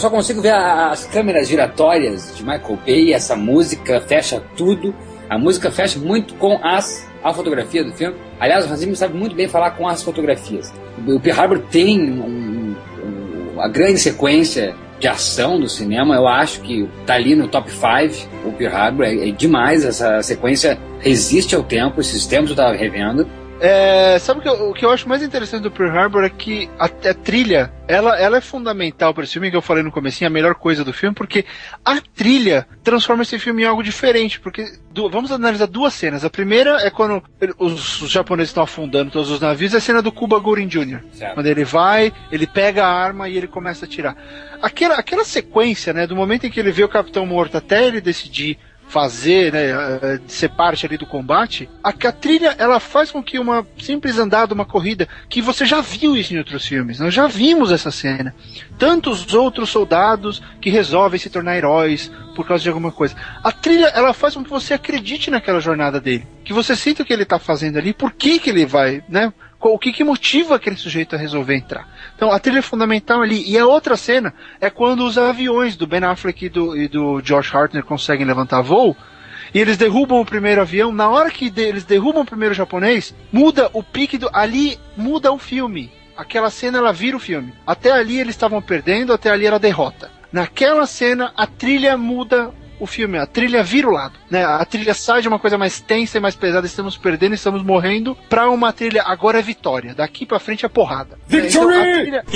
Só consigo ver a- as câmeras giratórias de Michael Bay, essa música fecha tudo. A música fecha muito com as, a fotografia do filme. Aliás, o Hans sabe muito bem falar com as fotografias. O Pearl Harbor tem um- um- grande sequência de ação do cinema. Eu acho que tá ali no top 5. O Pearl Harbor é, é demais. Essa sequência resiste ao tempo. Esses tempos eu tava revendo. É, sabe o que, eu, o que eu acho mais interessante do Pearl Harbor é que a, a trilha, ela, ela é fundamental para esse filme, que eu falei no comecinho, a melhor coisa do filme, porque a trilha transforma esse filme em algo diferente, porque du- vamos analisar duas cenas. A primeira é quando os, os japoneses estão afundando todos os navios, é a cena do Cuba Gooding Jr. Certo. Quando ele vai, ele pega a arma e ele começa a atirar. Aquela, aquela sequência, né, do momento em que ele vê o capitão morto até ele decidir fazer, né, eh, ser parte ali do combate, a, a trilha ela faz com que uma simples andada, uma corrida, que você já viu isso em outros filmes, nós já vimos essa cena. Tantos outros soldados que resolvem se tornar heróis por causa de alguma coisa. A trilha ela faz com que você acredite naquela jornada dele, que você sinta o que ele está fazendo ali, por que que ele vai, né? O que, que motiva aquele sujeito a resolver entrar? Então a trilha é fundamental ali. E a outra cena é quando os aviões do Ben Affleck e do, e do Hartner conseguem levantar voo. E eles derrubam o primeiro avião. Na hora que de- eles derrubam o primeiro japonês, muda o pique do. Ali muda o filme. Aquela cena ela vira o filme. Até ali eles estavam perdendo, até ali era derrota. Naquela cena a trilha muda o filme, a trilha vira o lado, né? A trilha sai de uma coisa mais tensa e mais pesada, estamos perdendo, estamos morrendo, pra uma trilha agora é vitória. Daqui pra frente é porrada. Né? Então, trilha- <laughs>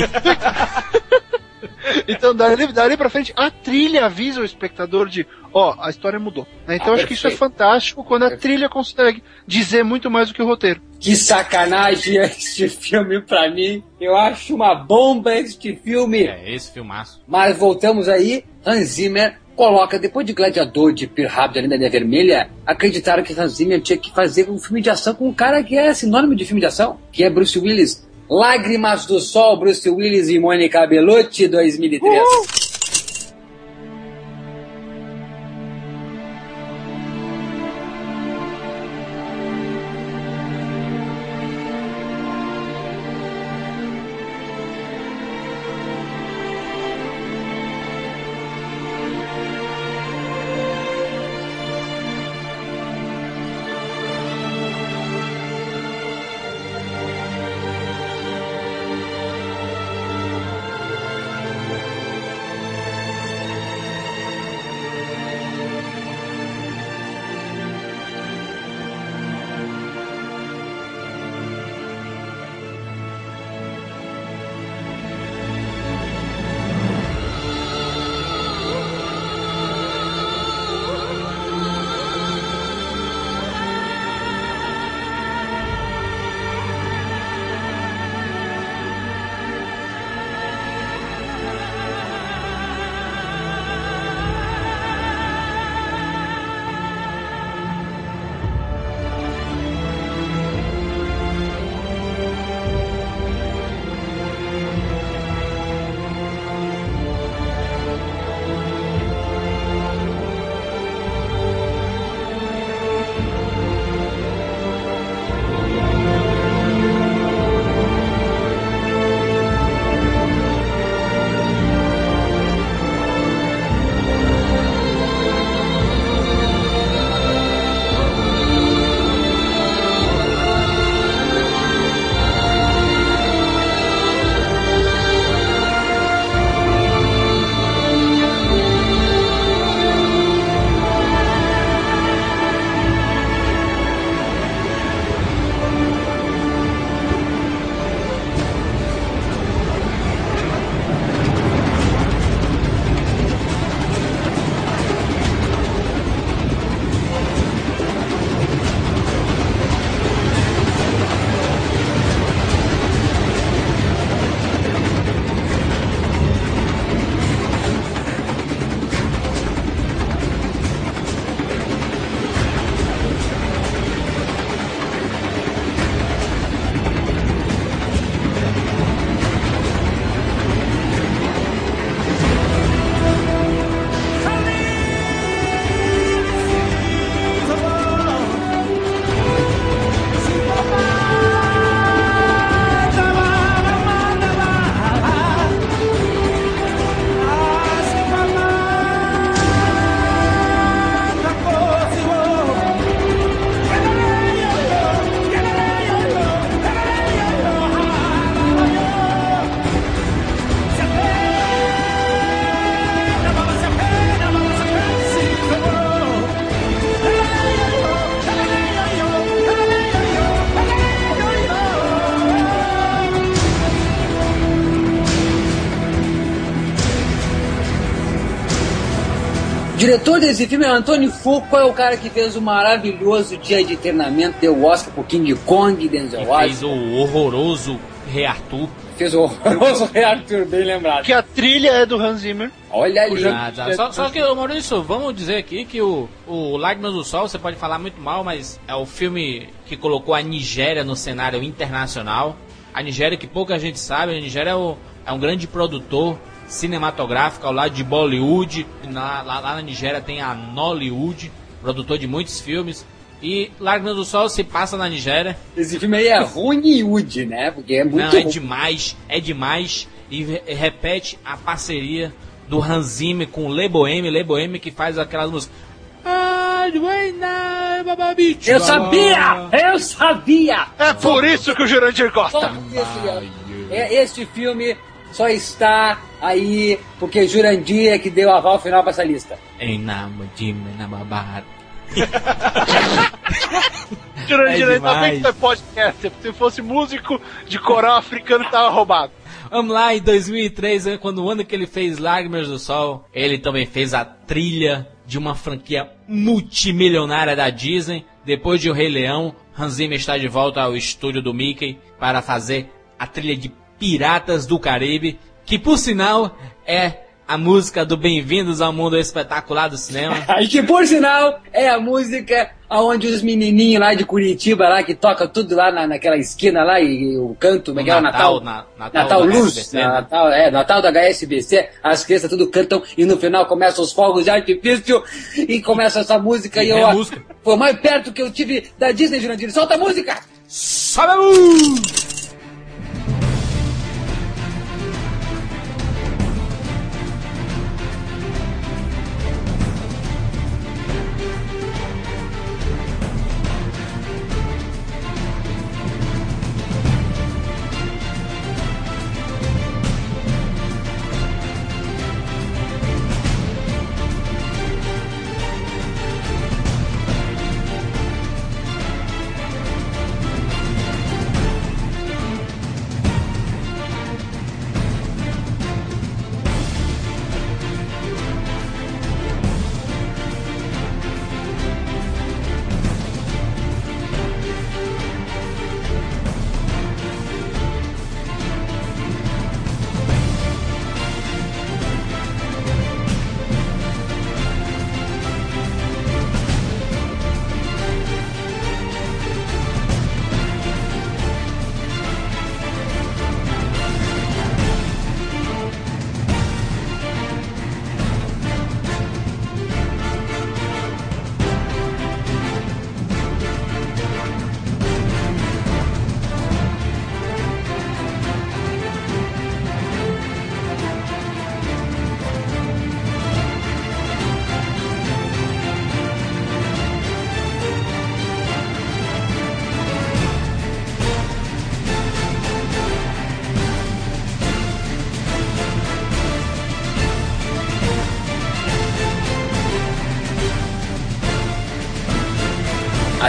Então, dali, dali pra frente, a trilha avisa o espectador de, ó, a história mudou. né? Então, Ah, acho que isso é fantástico quando a trilha consegue dizer muito mais do que o roteiro. Que sacanagem <laughs> este filme pra mim. Eu acho uma bomba este filme. É, esse filmaço. Mas voltamos aí, Hans Zimmer coloca, depois de Gladiador, de Pearl Harbor, de A Linda Vermelha, acreditaram que Hans Zimmer tinha que fazer um filme de ação com um cara que é sinônimo de filme de ação, que é Bruce Willis. Lágrimas do Sol, Bruce Willis e Mônica Bellucci, 2003. O diretor desse filme é Antônio Fuqua, é o cara que fez o maravilhoso Dia de Treinamento, deu o Oscar pro King Kong, Denzel E Washington. fez o horroroso Rei Arthur. Fez o horroroso Rei Arthur, bem lembrado. Que a trilha é do Hans Zimmer. Olha ali. Ah, tá. Só, só que, Maurício, vamos dizer aqui que o, o Lágrimas do Sol, você pode falar muito mal, mas é o filme que colocou a Nigéria no cenário internacional. A Nigéria, que pouca gente sabe, a Nigéria é, o- é um grande produtor cinematográfico ao lado de Bollywood. Na- lá, lá na Nigéria tem a Nollywood, produtor de muitos filmes. E Lágrimas do Sol se passa na Nigéria. Esse filme aí é Hollywood, né? Porque é muito Não, é ruim. demais, é demais. E re- repete a parceria do Hans Zimmer com o Le Boheme, Le Boheme que faz aquelas músicas. Ah, Eu sabia! Eu sabia! É por isso que o Jurandir gosta. Só esse, é, este filme só está aí porque Jurandir é que deu aval final pra essa lista. Em nome de Menababara. <laughs> Jurandir, É ainda bem que tu é podcast. Se fosse músico de coral africano, tava roubado. Vamos lá, em 2003, né, quando o ano que ele fez Lágrimas do Sol, ele também fez a trilha de uma franquia multimilionária da Disney. Depois de O Rei Leão, Hans Zimmer está de volta ao estúdio do Mickey para fazer a trilha de Piratas do Caribe, que por sinal é a música do Bem-vindos ao Mundo Espetacular do Cinema. Aí <laughs> que por sinal é a música onde os menininhos lá de Curitiba lá que toca tudo lá na, naquela esquina lá e, o canto, é que é o Natal, Natal? na- Natal Luz, né? Natal, é, Natal da HSBC, as crianças tudo cantam e no final começam os fogos de artifício e começa essa música e, E eu vem a música. foi o mais perto que eu tive da Disney, Jurandir. Solta a música! Sobe a música!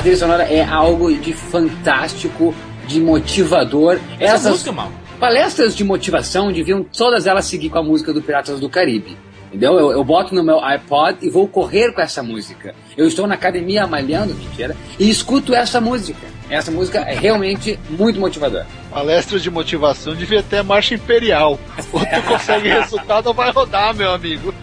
Trilha sonora é algo de fantástico, de motivador. Essa Essas música, mal. palestras de motivação deviam todas elas seguir com a música do Piratas do Caribe. Entendeu? Eu, eu boto no meu iPod e vou correr com essa música. Eu estou na academia malhando, mentira, e escuto essa música. Essa música é realmente muito motivadora. Palestras de motivação devia ter marcha imperial. Ou tu <laughs> consegue resultado ou vai rodar, meu amigo.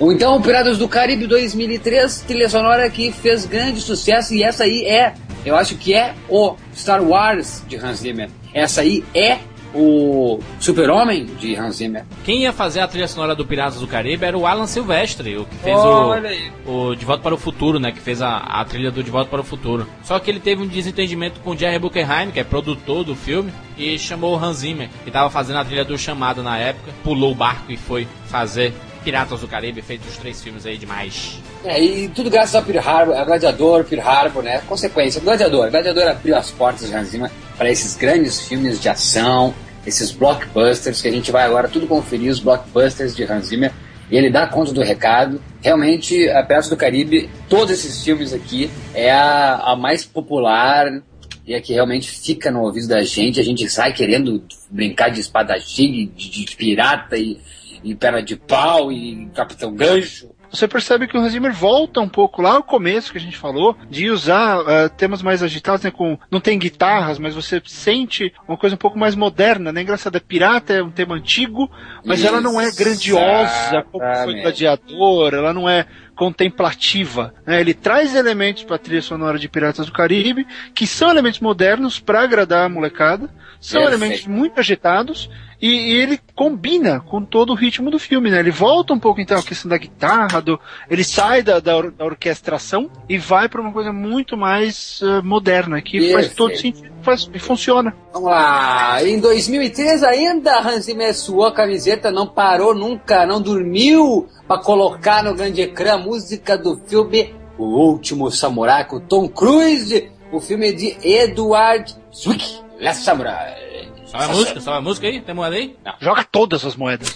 Ou então Piratas do Caribe 2003, trilha sonora que fez grande sucesso e essa aí é, eu acho que é o Star Wars de Hans Zimmer. Essa aí é o Super-Homem de Hans Zimmer. Quem ia fazer a trilha sonora do Piratas do Caribe era o Alan Silvestre, o que fez aí. o, o De Volta para o Futuro, né? Que fez a, a trilha do De Volta para o Futuro. Só que ele teve um desentendimento com o Jerry Buckenheim, que é produtor do filme, e chamou o Hans Zimmer, que estava fazendo a trilha do Chamado na época, pulou o barco e foi fazer Piratas do Caribe, feito os três filmes aí demais. É, e tudo graças ao Pearl Harbor, a Gladiador, Pearl Harbor, né? Consequência, Gladiador. Gladiador abriu as portas de Hans Zimmer para esses grandes filmes de ação, esses blockbusters que a gente vai agora tudo conferir, os blockbusters de Hans Zimmer. E ele dá conta do recado. Realmente, a Piratas do Caribe, todos esses filmes aqui, é a, a mais popular e a que realmente fica no ouvido da gente. A gente sai querendo brincar de espadachim, de, de pirata e, e perna de pau e capitão gancho. Você percebe que o Hans Zimmer volta um pouco lá ao começo que a gente falou, de usar uh, temas mais agitados, né? Com, não tem guitarras, mas você sente uma coisa um pouco mais moderna, né? Engraçado, é Pirata é um tema antigo, mas Isso. ela não é grandiosa como foi Gladiador, ela não é contemplativa. Né? Ele traz elementos para a trilha sonora de Piratas do Caribe, que são elementos modernos para agradar a molecada, são Perfeito. elementos muito agitados e, ele combina com todo o ritmo do filme, né? Ele volta um pouco então a questão da guitarra, do, ele sai da, da, or, da orquestração e vai para uma coisa muito mais uh, moderna, que Perfeito. faz todo sentido faz, e funciona. Vamos lá, em 2003 ainda Hans Zimmer suou a camiseta, não parou nunca, não dormiu para colocar no grande ecrã a música do filme O Último Samurai com Tom Cruise, o filme de Edward Zwick, Last Samurai. Sabe a música? Sabe a música aí? Tem moeda aí? Não. Joga todas as moedas.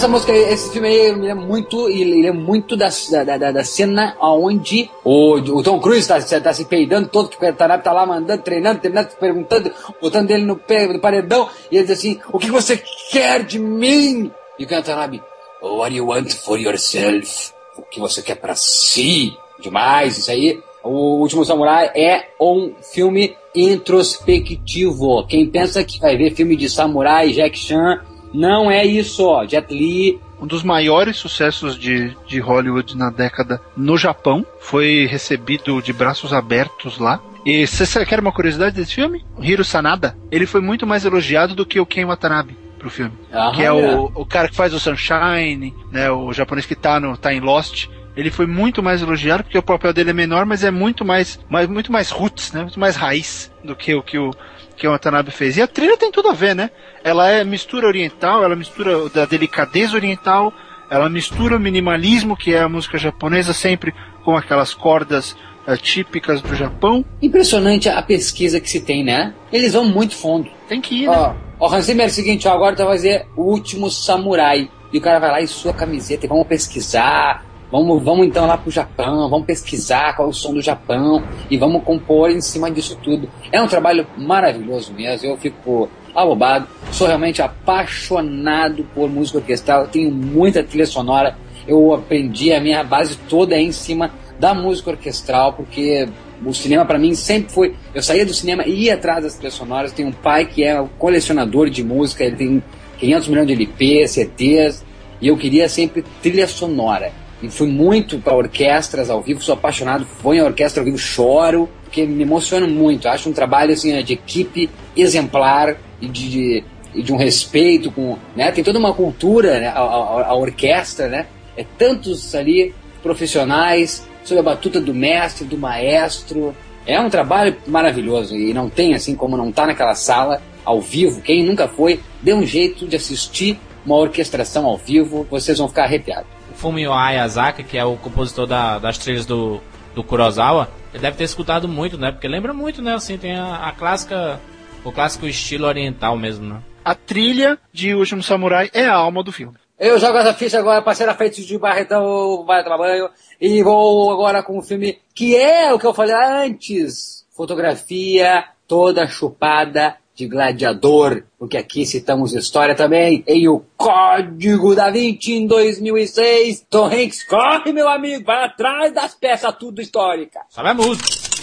Essa música, esse filme aí, ele é muito, ele é muito da, da, da, da cena onde o, o Tom Cruise tá, tá se peidando todo, que o Watanabe tá lá mandando, treinando, treinando, perguntando, botando ele no, pé, no paredão, e ele diz assim, o que você quer de mim? E o Watanabe, what do you want for yourself? O que você quer para si? Demais, isso aí. O Último Samurai é um filme introspectivo. Quem pensa que vai ver filme de samurai, Jack Chan, não é isso, ó. Jet Li. Um dos maiores sucessos de, de Hollywood na década no Japão. Foi recebido de braços abertos lá. E você quer uma curiosidade desse filme? Hiro Sanada, ele foi muito mais elogiado do que o Ken Watanabe pro filme. Ah, que é, é, O, o cara que faz o Sunshine, né, o japonês que tá, no, tá em Lost. Ele foi muito mais elogiado porque o papel dele é menor, mas é muito mais, mais muito mais roots, né, muito mais raiz do que o que o que o Watanabe fez. E a trilha tem tudo a ver, né? Ela é mistura oriental, ela mistura da delicadeza oriental, ela mistura o minimalismo, que é a música japonesa, sempre com aquelas cordas uh, típicas do Japão. Impressionante a pesquisa que se tem, né? Eles vão muito fundo. Tem que ir, né? Ó, ó Hans Zimmer é o seguinte, ó, agora tu vai fazer o último samurai. E o cara vai lá e sua camiseta e vamos pesquisar, Vamos, vamos então lá pro Japão, vamos pesquisar qual é o som do Japão e vamos compor em cima disso tudo. É um trabalho maravilhoso mesmo, eu fico abobado. Sou realmente apaixonado por música orquestral, tenho muita trilha sonora. Eu aprendi, a minha base toda em cima da música orquestral, porque o cinema para mim sempre foi. Eu saía do cinema e ia atrás das trilhas sonoras. Tenho um pai que é colecionador de música, ele tem 500 milhões de LPs, CDs, e eu queria sempre trilha sonora e fui muito para orquestras ao vivo, sou apaixonado, vou em orquestra ao vivo, choro, porque me emociono muito. Acho um trabalho assim de equipe exemplar e de, de, de um respeito com, né? Tem toda uma cultura, né? a, a, a, orquestra, né? É tantos ali profissionais sob a batuta do mestre, do maestro. É um trabalho maravilhoso e não tem assim como não tá naquela sala ao vivo. Quem nunca foi, dê um jeito de assistir uma orquestração ao vivo, vocês vão ficar arrepiados. Fumio Ayazaki, que é o compositor da, das trilhas do, do Kurosawa, ele deve ter escutado muito, né? Porque lembra muito, né? Assim, tem a, a clássica, o clássico estilo oriental mesmo, né? A trilha de Último Samurai é a alma do filme. Eu jogo essa ficha agora, parceira feita de Barretão, vai tomar banho, e vou agora com o filme que é o que eu falei antes. Fotografia toda chupada de gladiador, porque aqui citamos história também em O Código da Vinci em 2006. Tom Hanks, corre meu amigo, vai atrás das peças tudo histórica. Sabe a música.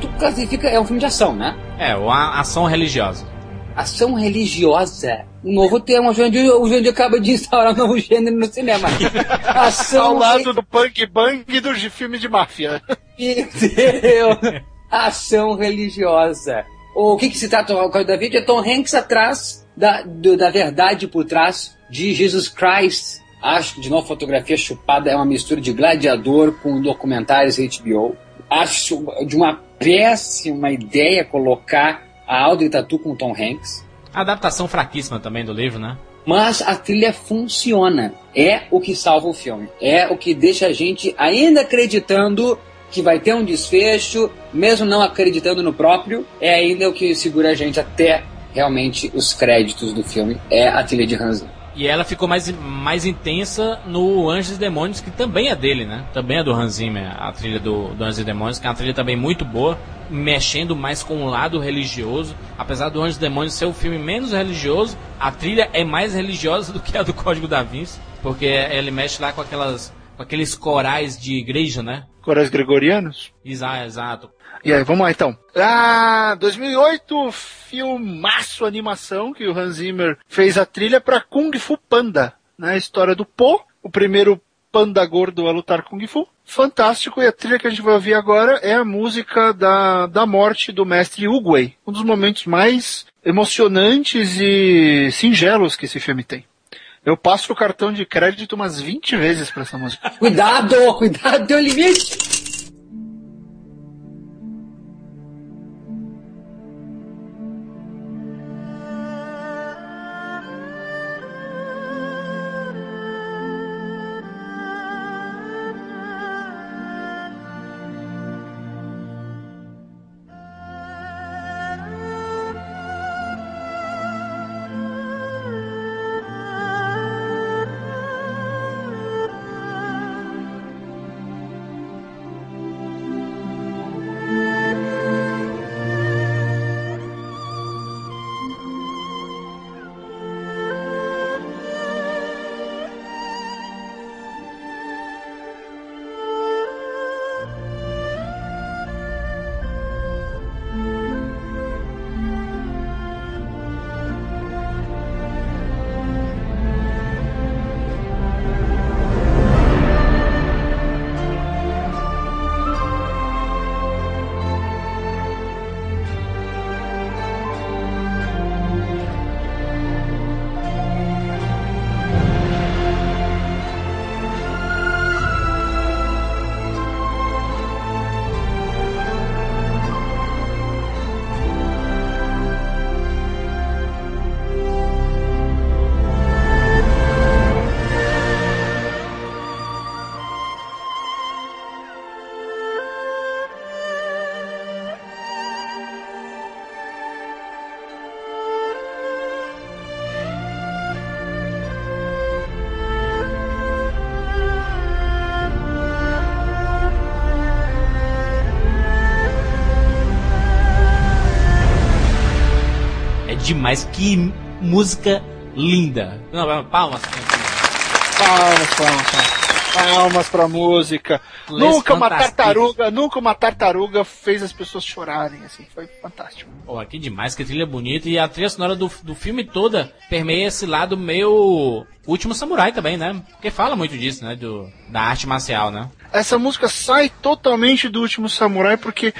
Tu classifica. É um filme de ação, né? É, uma ação religiosa. Ação religiosa. Um novo termo. O Jandir, o Jandir acaba de instaurar um novo gênero no cinema. <laughs> Ação. Ao lado do punk bang e dos filmes de máfia. <laughs> Entendeu? Ação religiosa. O que, que se trata o Código da Vinci? É Tom Hanks atrás da, do- da verdade por trás de Jesus Christ. Acho que, de novo, fotografia chupada é uma mistura de gladiador com documentários HBO. Acho de uma péssima ideia colocar a Audrey Tatu com o Tom Hanks. Adaptação fraquíssima também do livro, né? Mas a trilha funciona. É o que salva o filme. É o que deixa a gente ainda acreditando que vai ter um desfecho, mesmo não acreditando no próprio. É ainda o que segura a gente até realmente os créditos do filme. É a trilha de Hans Zimmer. E ela ficou mais, mais intensa no Anjos e Demônios, que também é dele, né? Também é do Hans Zimmer, a trilha do, do Anjos e Demônios, que é uma trilha também muito boa, mexendo mais com o lado religioso. Apesar do Anjos e Demônios ser o filme menos religioso, a trilha é mais religiosa <laughs> do que a do Código da Vinci, porque ele mexe lá com aquelas com aqueles corais de igreja, né? Corais gregorianos? Exato, exato. E aí, vamos lá então. Ah, 2008, filmaço animação que o Hans Zimmer fez a trilha para Kung Fu Panda, né? A história do Po, o primeiro panda gordo a lutar Kung Fu. Fantástico, e a trilha que a gente vai ouvir agora é a música da, da morte do mestre Uguay, um dos momentos mais emocionantes e singelos que esse filme tem. Eu passo o cartão de crédito umas 20 vezes para essa música. Cuidado, cuidado, tem um limite. Demais. Que música linda. Não, palmas. Palmas, palmas, palmas. Palmas pra música. Les nunca uma tartaruga, nunca uma tartaruga fez as pessoas chorarem, assim, foi fantástico. Pô, que demais, que trilha bonita. E a trilha sonora do, do filme toda permeia esse lado meio. Último Samurai também, né? Porque fala muito disso, né? Do, da arte marcial, né? Essa música sai totalmente do último samurai porque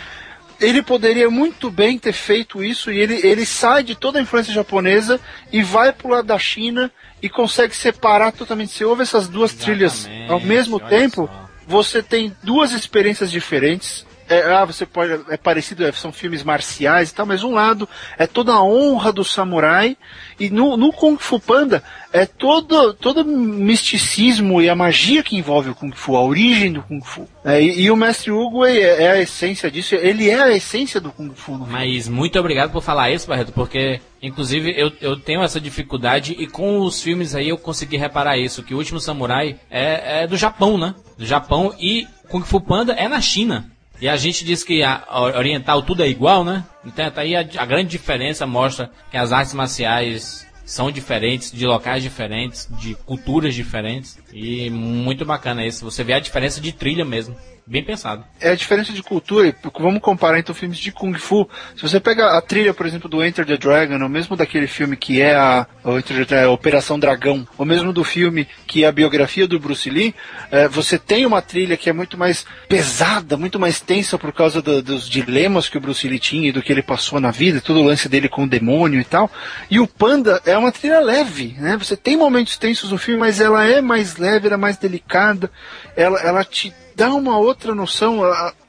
ele poderia muito bem ter feito isso e ele, ele sai de toda a influência japonesa e vai pro lado da China e consegue separar totalmente. Você ouve essas duas trilhas ao mesmo tempo, só. você tem duas experiências diferentes. É, ah, você pode. É parecido, é, são filmes marciais e tal, mas um lado é toda a honra do samurai, e no, no Kung Fu Panda é todo, todo o misticismo e a magia que envolve o Kung Fu, a origem do Kung Fu. É, e, e o Mestre Hugo é, é a essência disso, ele é a essência do Kung Fu. Mas muito obrigado por falar isso, Barreto, porque inclusive eu, eu tenho essa dificuldade e com os filmes aí eu consegui reparar isso, que o último samurai é, é do Japão, né? Do Japão e Kung Fu Panda é na China. E a gente diz que a, oriental tudo é igual, né? Então tá aí a, a grande diferença mostra que as artes marciais são diferentes, de locais diferentes, de culturas diferentes. E muito bacana isso. Você vê a diferença de trilha mesmo. Bem pensado. é a diferença de cultura. Vamos comparar então filmes de Kung Fu. Se você pega a trilha, por exemplo, do Enter the Dragon, ou mesmo daquele filme que é a, a Operação Dragão, ou mesmo do filme que é a biografia do Bruce Lee, eh, você tem uma trilha que é muito mais pesada, muito mais tensa por causa do- dos dilemas que o Bruce Lee tinha e do que ele passou na vida, todo o lance dele com o demônio e tal. E o Panda é uma trilha leve, né? Você tem momentos tensos no filme, mas ela é mais leve, ela é mais delicada, ela, ela te dá uma outra noção.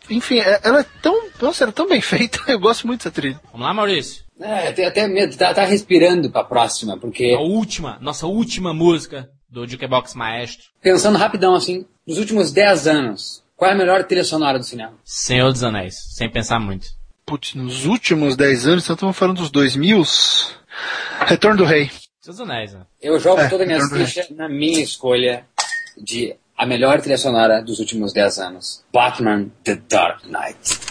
enfim, é- ela é tão. Nossa, ela é tão bem <laughs> feita. Eu gosto muito dessa trilha. Vamos lá, Maurício. É, tem até medo, tá, tá respirando pra próxima, porque A última, nossa última música do Jukebox Maestro. pensando rapidão assim, nos últimos 10 anos, qual é a melhor trilha sonora do cinema? Senhor dos Anéis, sem pensar muito. Putz, nos últimos 10 anos, então estamos falando dos 2000. Retorno do Rei. Senhor dos Anéis, né? Eu jogo É, toda a minha ficha na minha escolha de a melhor trilha sonora dos últimos 10 anos. Batman The Dark Knight.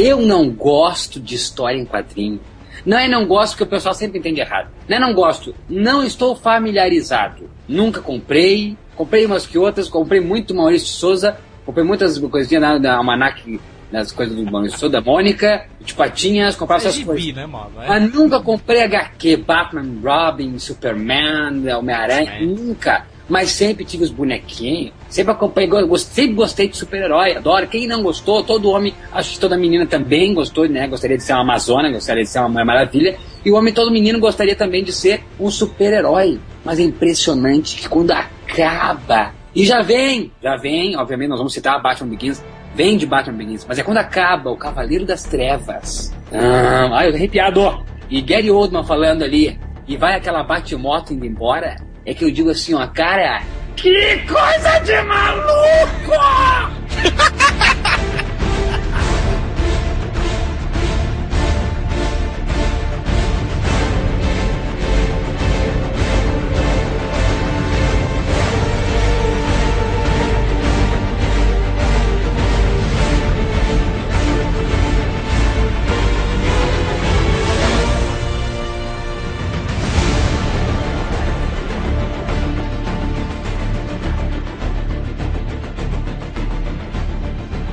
Eu não gosto de história em quadrinho. Não é não gosto porque o pessoal sempre entende errado. Não é não gosto, não estou familiarizado. Nunca comprei, comprei umas que outras, comprei muito Maurício Souza, comprei muitas coisinhas da, da Almanac, das coisas do Maurício Souza, da Mônica, de Patinhas, comprava É essas coisas. né, mano? É. Mas nunca comprei HQ, Batman, Robin, Superman, Homem-Aranha, nunca. Mas sempre tive os bonequinhos, sempre acompanhei, go- gost- sempre gostei de super-herói, adoro. Quem não gostou, todo homem, acho que toda menina também gostou, né? Gostaria de ser uma Amazona, gostaria de ser uma Maravilha. E o homem, todo menino gostaria também de ser um super-herói. Mas é impressionante que quando acaba, e já vem, já vem, obviamente nós vamos citar Batman Begins, vem de Batman Begins, mas é quando acaba o Cavaleiro das Trevas. Ah, ai, eu tô arrepiado. E Gary Oldman falando ali, e vai aquela bate-moto indo embora, é que eu digo assim, ó, cara, que coisa de maluco! <laughs>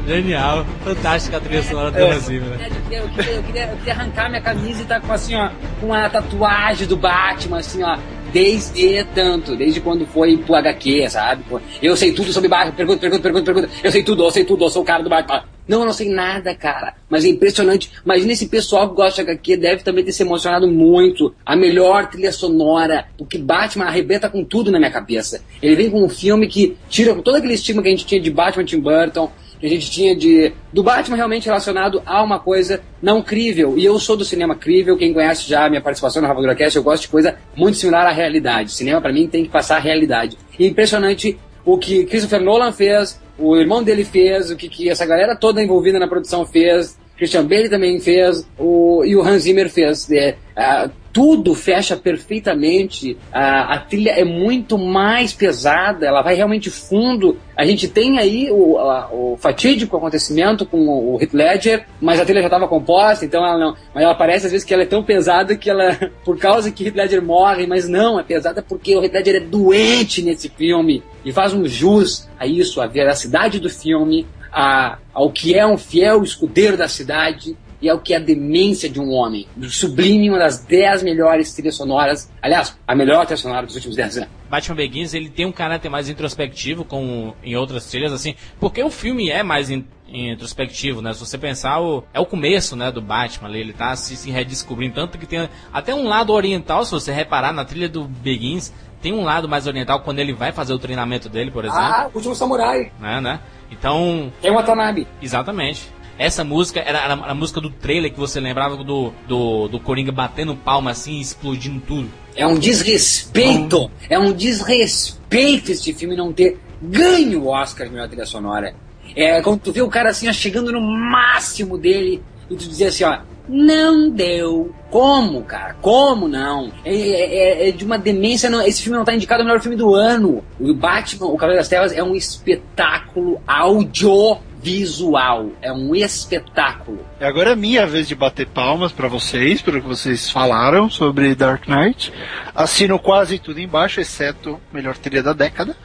Genial. Fantástica a trilha sonora do É. Hans Zimmer, né? Eu queria, eu, queria, arrancar minha camisa e tá com assim, ó, com a tatuagem do Batman, assim, ó, desde tanto, desde quando foi pro HQ, sabe? Eu sei tudo sobre Batman, pergunta, pergunta, pergunta, pergunta, eu sei tudo, eu sei tudo, eu sou o cara do Batman. Não, eu não sei nada, cara. Mas é impressionante. Imagina esse pessoal que gosta de HQ deve também ter se emocionado muito. A melhor trilha sonora. Porque Batman arrebenta com tudo na minha cabeça. Ele vem com um filme que tira todo aquele estigma que a gente tinha de Batman Tim Burton, que a gente tinha de do Batman realmente relacionado a uma coisa não crível. E eu sou do cinema crível, quem conhece já a minha participação na Rapadura Cast, eu gosto de coisa muito similar à realidade. Cinema para mim tem que passar a realidade. E impressionante o que Christopher Nolan fez, o irmão dele fez, o que, que essa galera toda envolvida na produção fez, Christian Bale também fez, o, e o Hans Zimmer fez. É, ah, tudo fecha perfeitamente, a, a trilha é muito mais pesada, ela vai realmente fundo. A gente tem aí o, a- o fatídico acontecimento com o, o Heath Ledger, mas a trilha já estava composta, então ela não. Mas ela parece às vezes que ela é tão pesada que ela. <laughs> Por causa que Heath Ledger morre, mas não, é pesada porque o Heath Ledger é doente nesse filme e faz um jus a isso, a veracidade do filme, a, ao que é um fiel escudeiro da cidade e ao que é a demência de um homem. Sublime, uma das dez melhores trilhas sonoras, aliás, a melhor trilha sonora dos últimos dez anos. Batman Begins, ele tem um caráter mais introspectivo, como em outras trilhas, assim, porque o filme é mais in- introspectivo, né? Se você pensar, o, é o começo, né, do Batman ali, ele tá se, se redescobrindo, tanto que tem até um lado oriental, se você reparar, na trilha do Begins, tem um lado mais oriental quando ele vai fazer o treinamento dele, por exemplo, Ah, o último samurai. né, né? Então, É uma Watanabe. Exatamente. Essa música era, era a música do trailer que você lembrava do, do, do Coringa batendo palma assim e explodindo tudo. É um desrespeito. É um desrespeito este filme não ter ganho o Oscar de melhor trilha sonora. É quando tu vê o cara assim, ó, chegando no máximo dele e tu dizia assim, ó, não deu. Como, cara? Como não? É, é- é de uma demência. Não, esse filme não tá indicado ao melhor filme do ano. O Batman, o Cavaleiro das Trevas, é um espetáculo audiovisual. É um espetáculo. E agora é minha vez de bater palmas pra vocês, pelo que vocês falaram sobre Dark Knight. Assino quase tudo embaixo, exceto melhor trilha da década.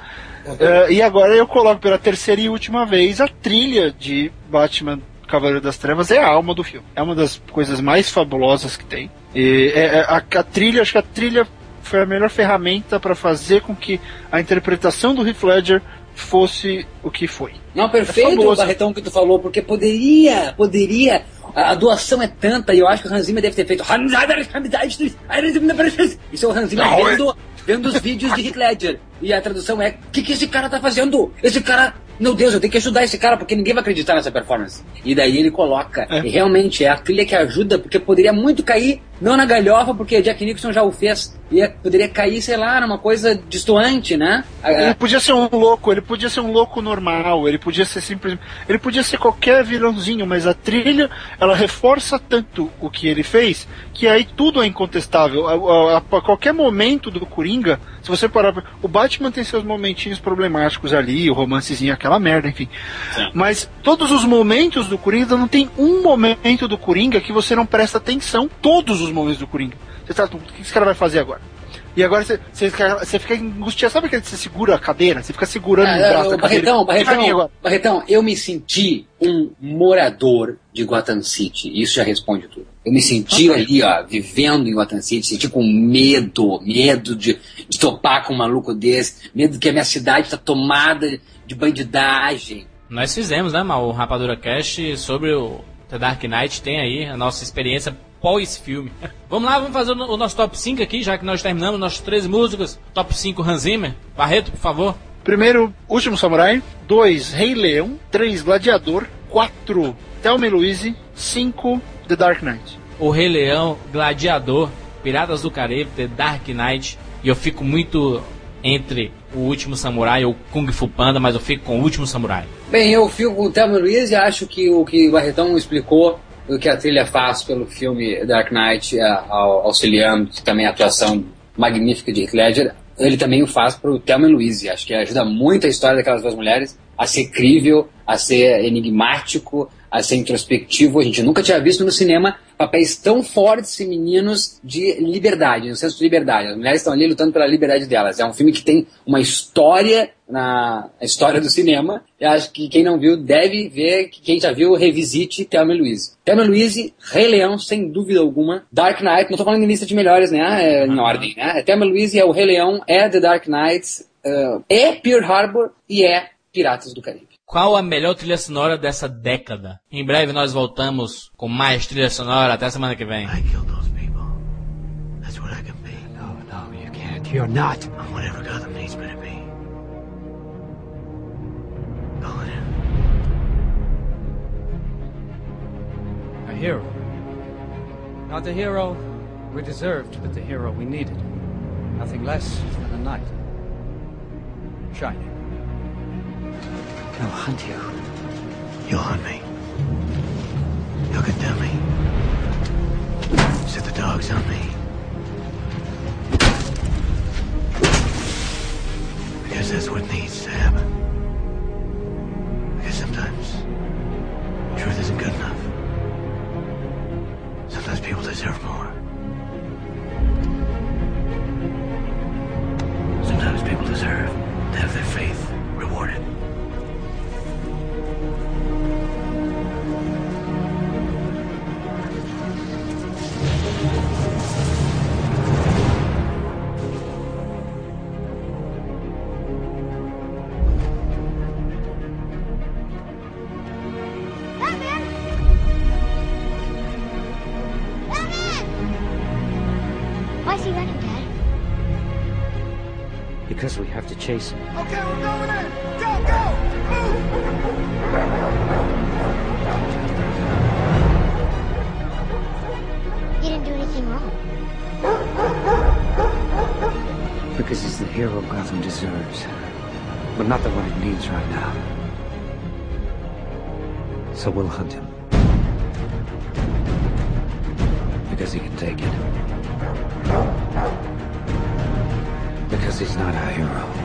Eh, e agora eu coloco pela terceira e última vez a trilha de Batman Cavaleiro das Trevas é a alma do filme. É uma das coisas mais fabulosas que tem. E é- é- a, a trilha, acho que a trilha foi a melhor ferramenta para fazer com que a interpretação do Heath Ledger fosse o que foi. Não, É perfeito, fabuloso. Barretão, que tu falou, porque poderia, poderia. A a doação é tanta, e eu acho que o Hans Zimmer deve ter feito. Isso é o Hans Zimmer Não, é- vendo, vendo os vídeos de Heath Ledger. E a tradução é: o que, que esse cara tá fazendo? Esse cara. Meu Deus, eu tenho que ajudar esse cara porque ninguém vai acreditar nessa performance. E daí ele coloca. É. E realmente é a trilha que ajuda, porque poderia muito cair não na galhofa, porque Jack Nicholson já o fez. E poderia cair, sei lá, numa coisa distoante, né? Ele podia ser um louco, ele podia ser um louco normal, ele podia ser simplesmente. Ele podia ser qualquer vilãozinho, mas a trilha, ela reforça tanto o que ele fez, que aí tudo é incontestável. A, a, a qualquer momento do Coringa, se você parar. pra- O Batman tem seus momentinhos problemáticos ali, o romancezinho, aquela merda, enfim. Mas todos os momentos do Coringa, não tem um momento do Coringa que você não presta atenção. Todos os momentos do Coringa. Você tá, o que esse cara vai fazer agora? E agora você, você, fica- você fica angustiado. Sabe aquele que você segura a cadeira? Você fica segurando Ah, o braço da ô, cadeira. Barretão, Barretão, agora? Barretão, eu me senti um morador de Gotham City. Isso já responde tudo. Eu me senti ali, ó, vivendo em Gotham City, senti com medo, medo de, de topar com um maluco desse, medo que a minha cidade tá tomada de bandidagem. Nós fizemos, né, Mal, o Rapadura Cast sobre o The Dark Knight. Tem aí a nossa experiência pós-filme. <laughs> Vamos lá, vamos fazer o no- o nosso top 5 aqui, já que nós terminamos nossas três músicas. Top 5 Hans Zimmer. Barreto, por favor. Primeiro, Último Samurai. 2, Rei Leão. 3, Gladiador. 4, Thelma e Louise. 5, The Dark Knight. O Rei Leão, Gladiador, Piratas do Caribe, The Dark Knight. E eu fico muito entre o Último Samurai ou Kung Fu Panda, mas eu fico com o Último Samurai. Bem, eu fico com o Thelma Luiz e acho que o que o Barretão explicou, o que a trilha faz pelo filme Dark Knight, é, ao- auxiliando também a atuação magnífica de Heath Ledger, ele também o faz pro Thelma Louise. Acho que ajuda muito a história daquelas duas mulheres a ser crível, a ser enigmático, a ser introspectivo. A gente nunca tinha visto no cinema papéis tão fortes femininos de liberdade, no senso de liberdade. As mulheres estão ali lutando pela liberdade delas. É um filme que tem uma história na história do cinema. Eu acho que quem não viu deve ver, que quem já viu revisite Thelma Louise. Thelma Louise, Rei Leão, sem dúvida alguma. Dark Knight, não tô falando em lista de melhores, né? É, em ordem, né? Thelma Louise, é o Rei Leão, é The Dark Knight, eh, é Pearl Harbor e é Piratas do Caribe. Qual a melhor trilha sonora dessa década? Em breve nós voltamos com mais trilha sonora. Até semana que vem. That's what I can be. No, no, you can't. You're not. I'm whatever Gotham needs me to be. In. A hero. Not the hero we deserved, but the hero we needed. Nothing less than a knight. Shining. I'll hunt you. You'll hunt me. You'll condemn me. Set the dogs on me. Because that's what needs to happen. Because sometimes truth isn't good enough. Sometimes people deserve more. Sometimes people deserve to have their faith Because we have to chase him. Okay, we're going in! Go, go! Move! You didn't do anything wrong. Because he's the hero Gotham deserves. But not the one it needs right now. So we'll hunt him. Because he can take it. Because he's not our hero.